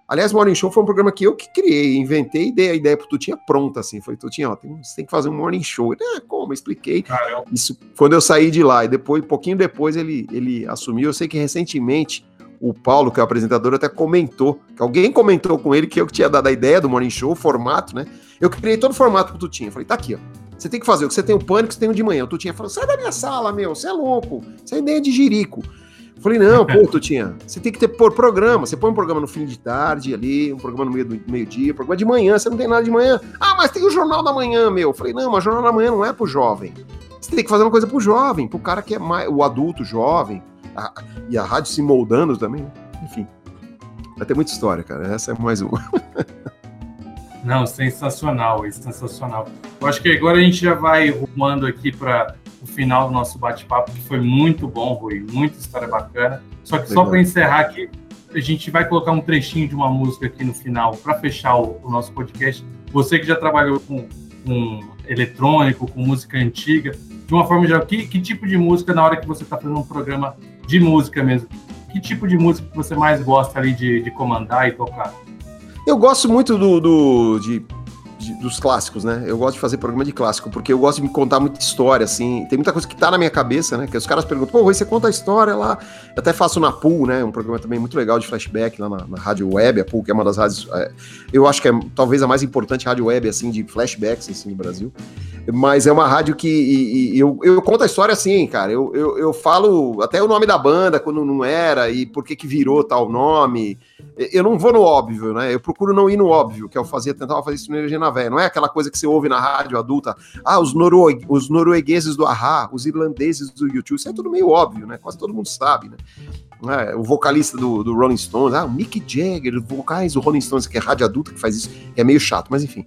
Aliás, Morning Show foi um programa que eu que criei, inventei e dei a ideia pro Tutinha pronta, assim. Foi, Tutinha, ó, tem, você tem que fazer um Morning Show. Ele, ah, como? Expliquei. Caramba. Isso quando eu saí de lá. E depois, um pouquinho depois, ele, ele assumiu. Eu sei que recentemente o Paulo, que é o apresentador, até comentou, que alguém comentou com ele que eu que tinha dado a ideia do Morning Show, o formato, né? Eu criei todo o formato pro Tutinha. Falei, tá aqui, ó. Você tem que fazer o que você tem o pânico, você tem o de manhã. O Tutinha falou, sai da minha sala, meu, você é louco. Isso é ideia de jirico. Falei, não, pô, Tutinha, você tem que ter por programa. Você põe um programa no fim de tarde ali, um programa no meio do meio-dia, um programa de manhã, você não tem nada de manhã. Ah, mas tem o Jornal da Manhã, meu. Falei, não, mas o Jornal da Manhã não é pro jovem. Você tem que fazer uma coisa pro jovem, pro cara que é mais, o adulto jovem. A, e a rádio se moldando também. Enfim. Vai ter muita história, cara. Essa é mais uma. Não, sensacional, sensacional. Eu acho que agora a gente já vai rumando aqui para final do nosso bate-papo, que foi muito bom, Rui, muita história bacana. Só que Legal. só para encerrar aqui, a gente vai colocar um trechinho de uma música aqui no final para fechar o, o, nosso podcast. Você que já trabalhou com, com, eletrônico, com música antiga, de uma forma geral, que, que tipo de música na hora que você está fazendo um programa de música mesmo? Que tipo de música que você mais gosta ali de, de comandar e tocar? Eu gosto muito do, do de de, dos clássicos, né? Eu gosto de fazer programa de clássico, porque eu gosto de me contar muita história, assim. Tem muita coisa que tá na minha cabeça, né? Que os caras perguntam, pô, você conta a história lá. Eu até faço na Pool, né? Um programa também muito legal de flashback lá na, na Rádio Web, a Pool, que é uma das rádios. É, eu acho que é talvez a mais importante rádio web, assim, de flashbacks, assim, no Brasil. Mas é uma rádio que e, e, eu, eu conto a história assim, cara. Eu, eu, eu falo até o nome da banda quando não era e por que que virou tal nome eu não vou no óbvio, né? Eu procuro não ir no óbvio, que eu fazia, tentava fazer isso no Véia. Não é aquela coisa que você ouve na rádio adulta. Ah, os, norueg os noruegueses do Ahá, os irlandeses do YouTube. Isso é tudo meio óbvio, né? Quase todo mundo sabe, né? É, o vocalista do, do, Rolling Stones, ah, o Mick Jagger, vocais do Rolling Stones, que é rádio adulta que faz isso, é meio chato, mas enfim.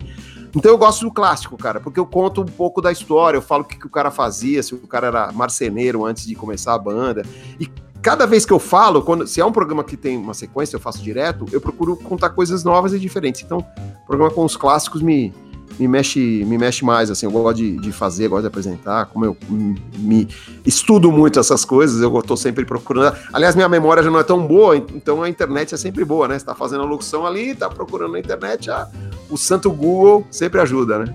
Então eu gosto do clássico, cara, porque eu conto um pouco da história, eu falo o que, que o cara fazia, se o cara era marceneiro antes de começar a banda. E cada vez que eu falo, quando, se é um programa que tem uma sequência, eu faço direto, eu procuro contar coisas novas e diferentes. Então, o programa com os clássicos me, me mexe, me mexe mais, assim, eu gosto de, de fazer, gosto de apresentar, como eu me estudo muito essas coisas, eu estou sempre procurando. Aliás, minha memória já não é tão boa, então a internet é sempre boa, né? Você tá fazendo a locução ali, tá procurando na internet, ah, o santo Google sempre ajuda, né?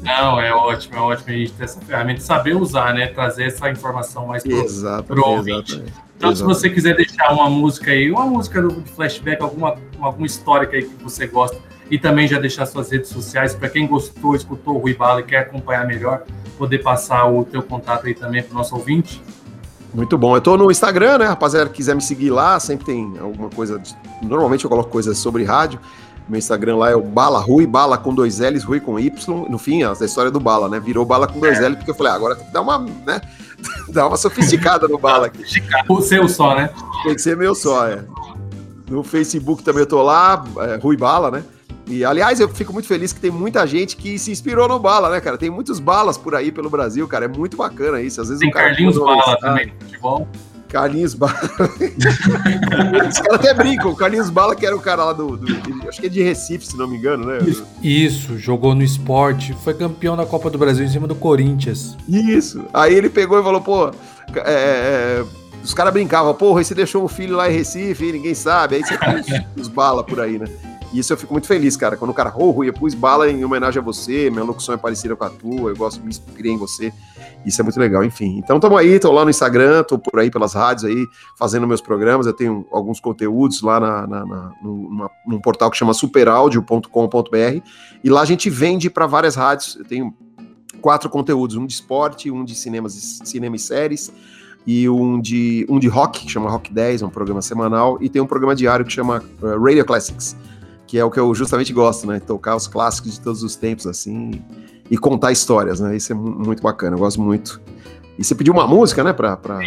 Não, é ótimo, é ótimo a gente ter essa ferramenta, saber usar, né? Trazer essa informação mais para o ouvinte. Exatamente. Então, Exatamente. se você quiser deixar uma música aí, uma música do flashback, alguma, alguma história aí que você gosta, e também já deixar suas redes sociais para quem gostou, escutou o Rui Bala e quer acompanhar melhor, poder passar o teu contato aí também para o nosso ouvinte. Muito bom. Eu estou no Instagram, né? Rapaziada, quiser me seguir lá, sempre tem alguma coisa. De... Normalmente eu coloco coisas sobre rádio. Meu Instagram lá é o Bala Rui, Bala com dois L's, Rui com Y. No fim, a história do Bala, né? Virou Bala com dois é. L's, porque eu falei, ah, agora tem que dar uma, né? dar uma sofisticada no Bala aqui. O seu só, né? Tem que ser meu só, é. No Facebook também eu tô lá, é, Rui Bala, né? E, aliás, eu fico muito feliz que tem muita gente que se inspirou no Bala, né, cara? Tem muitos balas por aí pelo Brasil, cara. É muito bacana isso. Às vezes tem o cara Carlinhos Bala também, futebol. Carlinhos Bala. Os caras até brincam. O Carlinhos Bala, que era o cara lá do, do, Acho que é de Recife, se não me engano, né? Isso, isso, jogou no esporte. Foi campeão da Copa do Brasil em cima do Corinthians. Isso. Aí ele pegou e falou, pô. É, é, os caras brincavam, porra, você deixou um filho lá em Recife, ninguém sabe. Aí você tem os, os bala por aí, né? E isso eu fico muito feliz, cara. Quando o cara, oh, Rui, eu pus bala em homenagem a você, minha locução é parecida com a tua, eu gosto, me inspirei em você. Isso é muito legal, enfim. Então estamos aí, tô lá no Instagram, tô por aí pelas rádios aí, fazendo meus programas. Eu tenho alguns conteúdos lá na, na, na numa, num portal que chama superaudio.com.br. E lá a gente vende para várias rádios. Eu tenho quatro conteúdos: um de esporte, um de cinemas, cinema e séries e um de, um de rock, que chama Rock 10, é um programa semanal, e tem um programa diário que chama uh, Radio Classics, que é o que eu justamente gosto, né? Tocar os clássicos de todos os tempos, assim, e contar histórias, né? Isso é muito bacana, eu gosto muito. E você pediu uma música, né, pra, pra,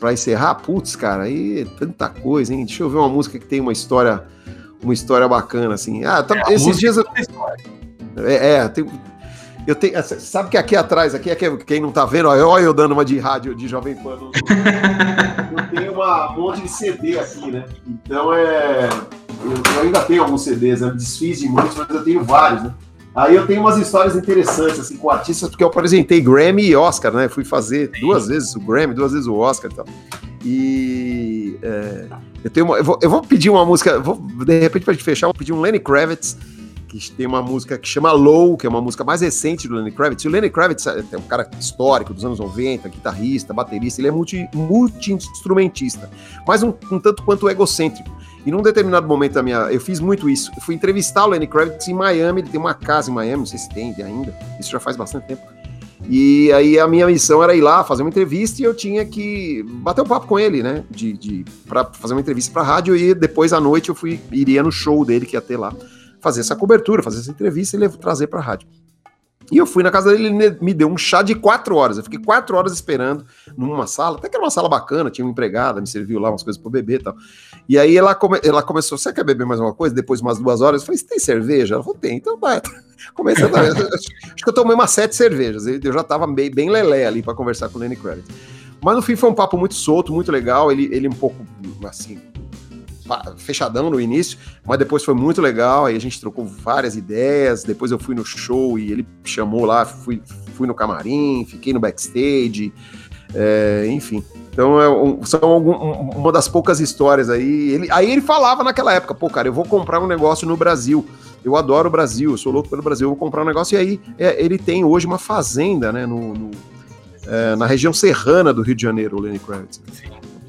pra encerrar? Putz, cara, aí tanta coisa, hein? Deixa eu ver uma música que tem uma história, uma história bacana, assim. Ah, tá, é, esses dias. É, é, tem, Eu tenho, sabe que aqui atrás, aqui é quem não tá vendo, olha eu dando uma de rádio de Jovem Pan. eu tenho uma, um monte de CD aqui, né? Então é. Eu, eu ainda tenho alguns CDs, eu desfiz de muitos, mas eu tenho vários, né? Aí eu tenho umas histórias interessantes, assim, com artistas, porque eu apresentei Grammy e Oscar, né? Fui fazer duas vezes o Grammy, duas vezes o Oscar e tal. E é, eu, tenho uma, eu, vou, eu vou pedir uma música, vou, de repente, pra gente fechar, vou pedir um Lenny Kravitz, que tem uma música que chama Low, que é uma música mais recente do Lenny Kravitz. E o Lenny Kravitz é, é um cara histórico dos anos 90, guitarrista, baterista, ele é multi-instrumentista, multi mas um, um tanto quanto egocêntrico. E num determinado momento da minha. Eu fiz muito isso. Eu fui entrevistar o Lenny Kravitz em Miami. Ele tem uma casa em Miami, não sei se tem ainda. Isso já faz bastante tempo. E aí a minha missão era ir lá fazer uma entrevista e eu tinha que bater um papo com ele, né? De, de para fazer uma entrevista para rádio e depois à noite eu fui iria no show dele que ia ter lá, fazer essa cobertura, fazer essa entrevista e trazer para rádio. E eu fui na casa dele, ele me deu um chá de quatro horas. Eu fiquei quatro horas esperando numa sala, até que era uma sala bacana, tinha uma empregada, me serviu lá umas coisas para beber e tal. E aí ela, come, ela começou, você quer beber mais uma coisa? Depois de umas duas horas, eu falei, você tem cerveja? Ela falou, tem, então vai. Comecei a acho que eu tomei umas sete cervejas, eu já tava bem, bem lelé ali para conversar com o Lenny Kravitz. Mas no fim foi um papo muito solto, muito legal, ele, ele um pouco, assim, fechadão no início, mas depois foi muito legal, aí a gente trocou várias ideias, depois eu fui no show e ele chamou lá, fui, fui no camarim, fiquei no backstage, é, enfim. Então é um, são algum, uma das poucas histórias aí. Ele, aí ele falava naquela época, pô, cara, eu vou comprar um negócio no Brasil. Eu adoro o Brasil, eu sou louco pelo Brasil, eu vou comprar um negócio. E aí é, ele tem hoje uma fazenda, né, no, no é, na região serrana do Rio de Janeiro, o Lenny Kravitz.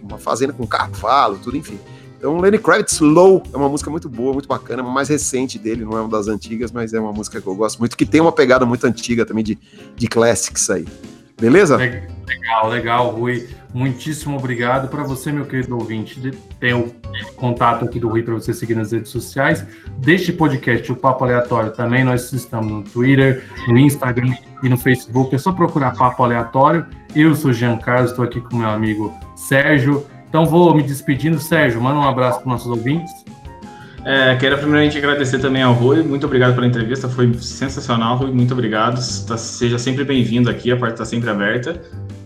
Uma fazenda com cavalo, tudo, enfim. Então, Lenny Kravitz Low é uma música muito boa, muito bacana, uma mais recente dele, não é uma das antigas, mas é uma música que eu gosto muito, que tem uma pegada muito antiga também de, de classics aí. Beleza? Legal, legal, Rui. Muitíssimo obrigado para você, meu querido ouvinte. Tem o contato aqui do Rui para você seguir nas redes sociais. Deste podcast, o Papo Aleatório, também nós estamos no Twitter, no Instagram e no Facebook. É só procurar Papo Aleatório. Eu sou Jean Carlos, estou aqui com meu amigo Sérgio. Então vou me despedindo. Sérgio, manda um abraço para os nossos ouvintes. É, quero primeiramente agradecer também ao Rui. Muito obrigado pela entrevista, foi sensacional, Rui. Muito obrigado. Tá, seja sempre bem-vindo aqui, a porta está sempre aberta.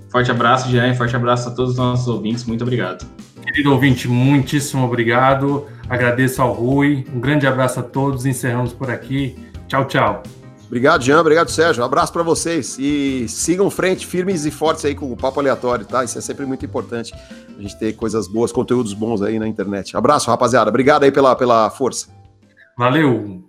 Forte abraço, Jean, forte abraço a todos os nossos ouvintes. Muito obrigado. Querido ouvinte, muitíssimo obrigado. Agradeço ao Rui. Um grande abraço a todos. Encerramos por aqui. Tchau, tchau. Obrigado, Jean. Obrigado, Sérgio. Um abraço para vocês. E sigam frente, firmes e fortes aí com o Papo Aleatório, tá? Isso é sempre muito importante. A gente ter coisas boas, conteúdos bons aí na internet. Abraço, rapaziada. Obrigado aí pela, pela força. Valeu.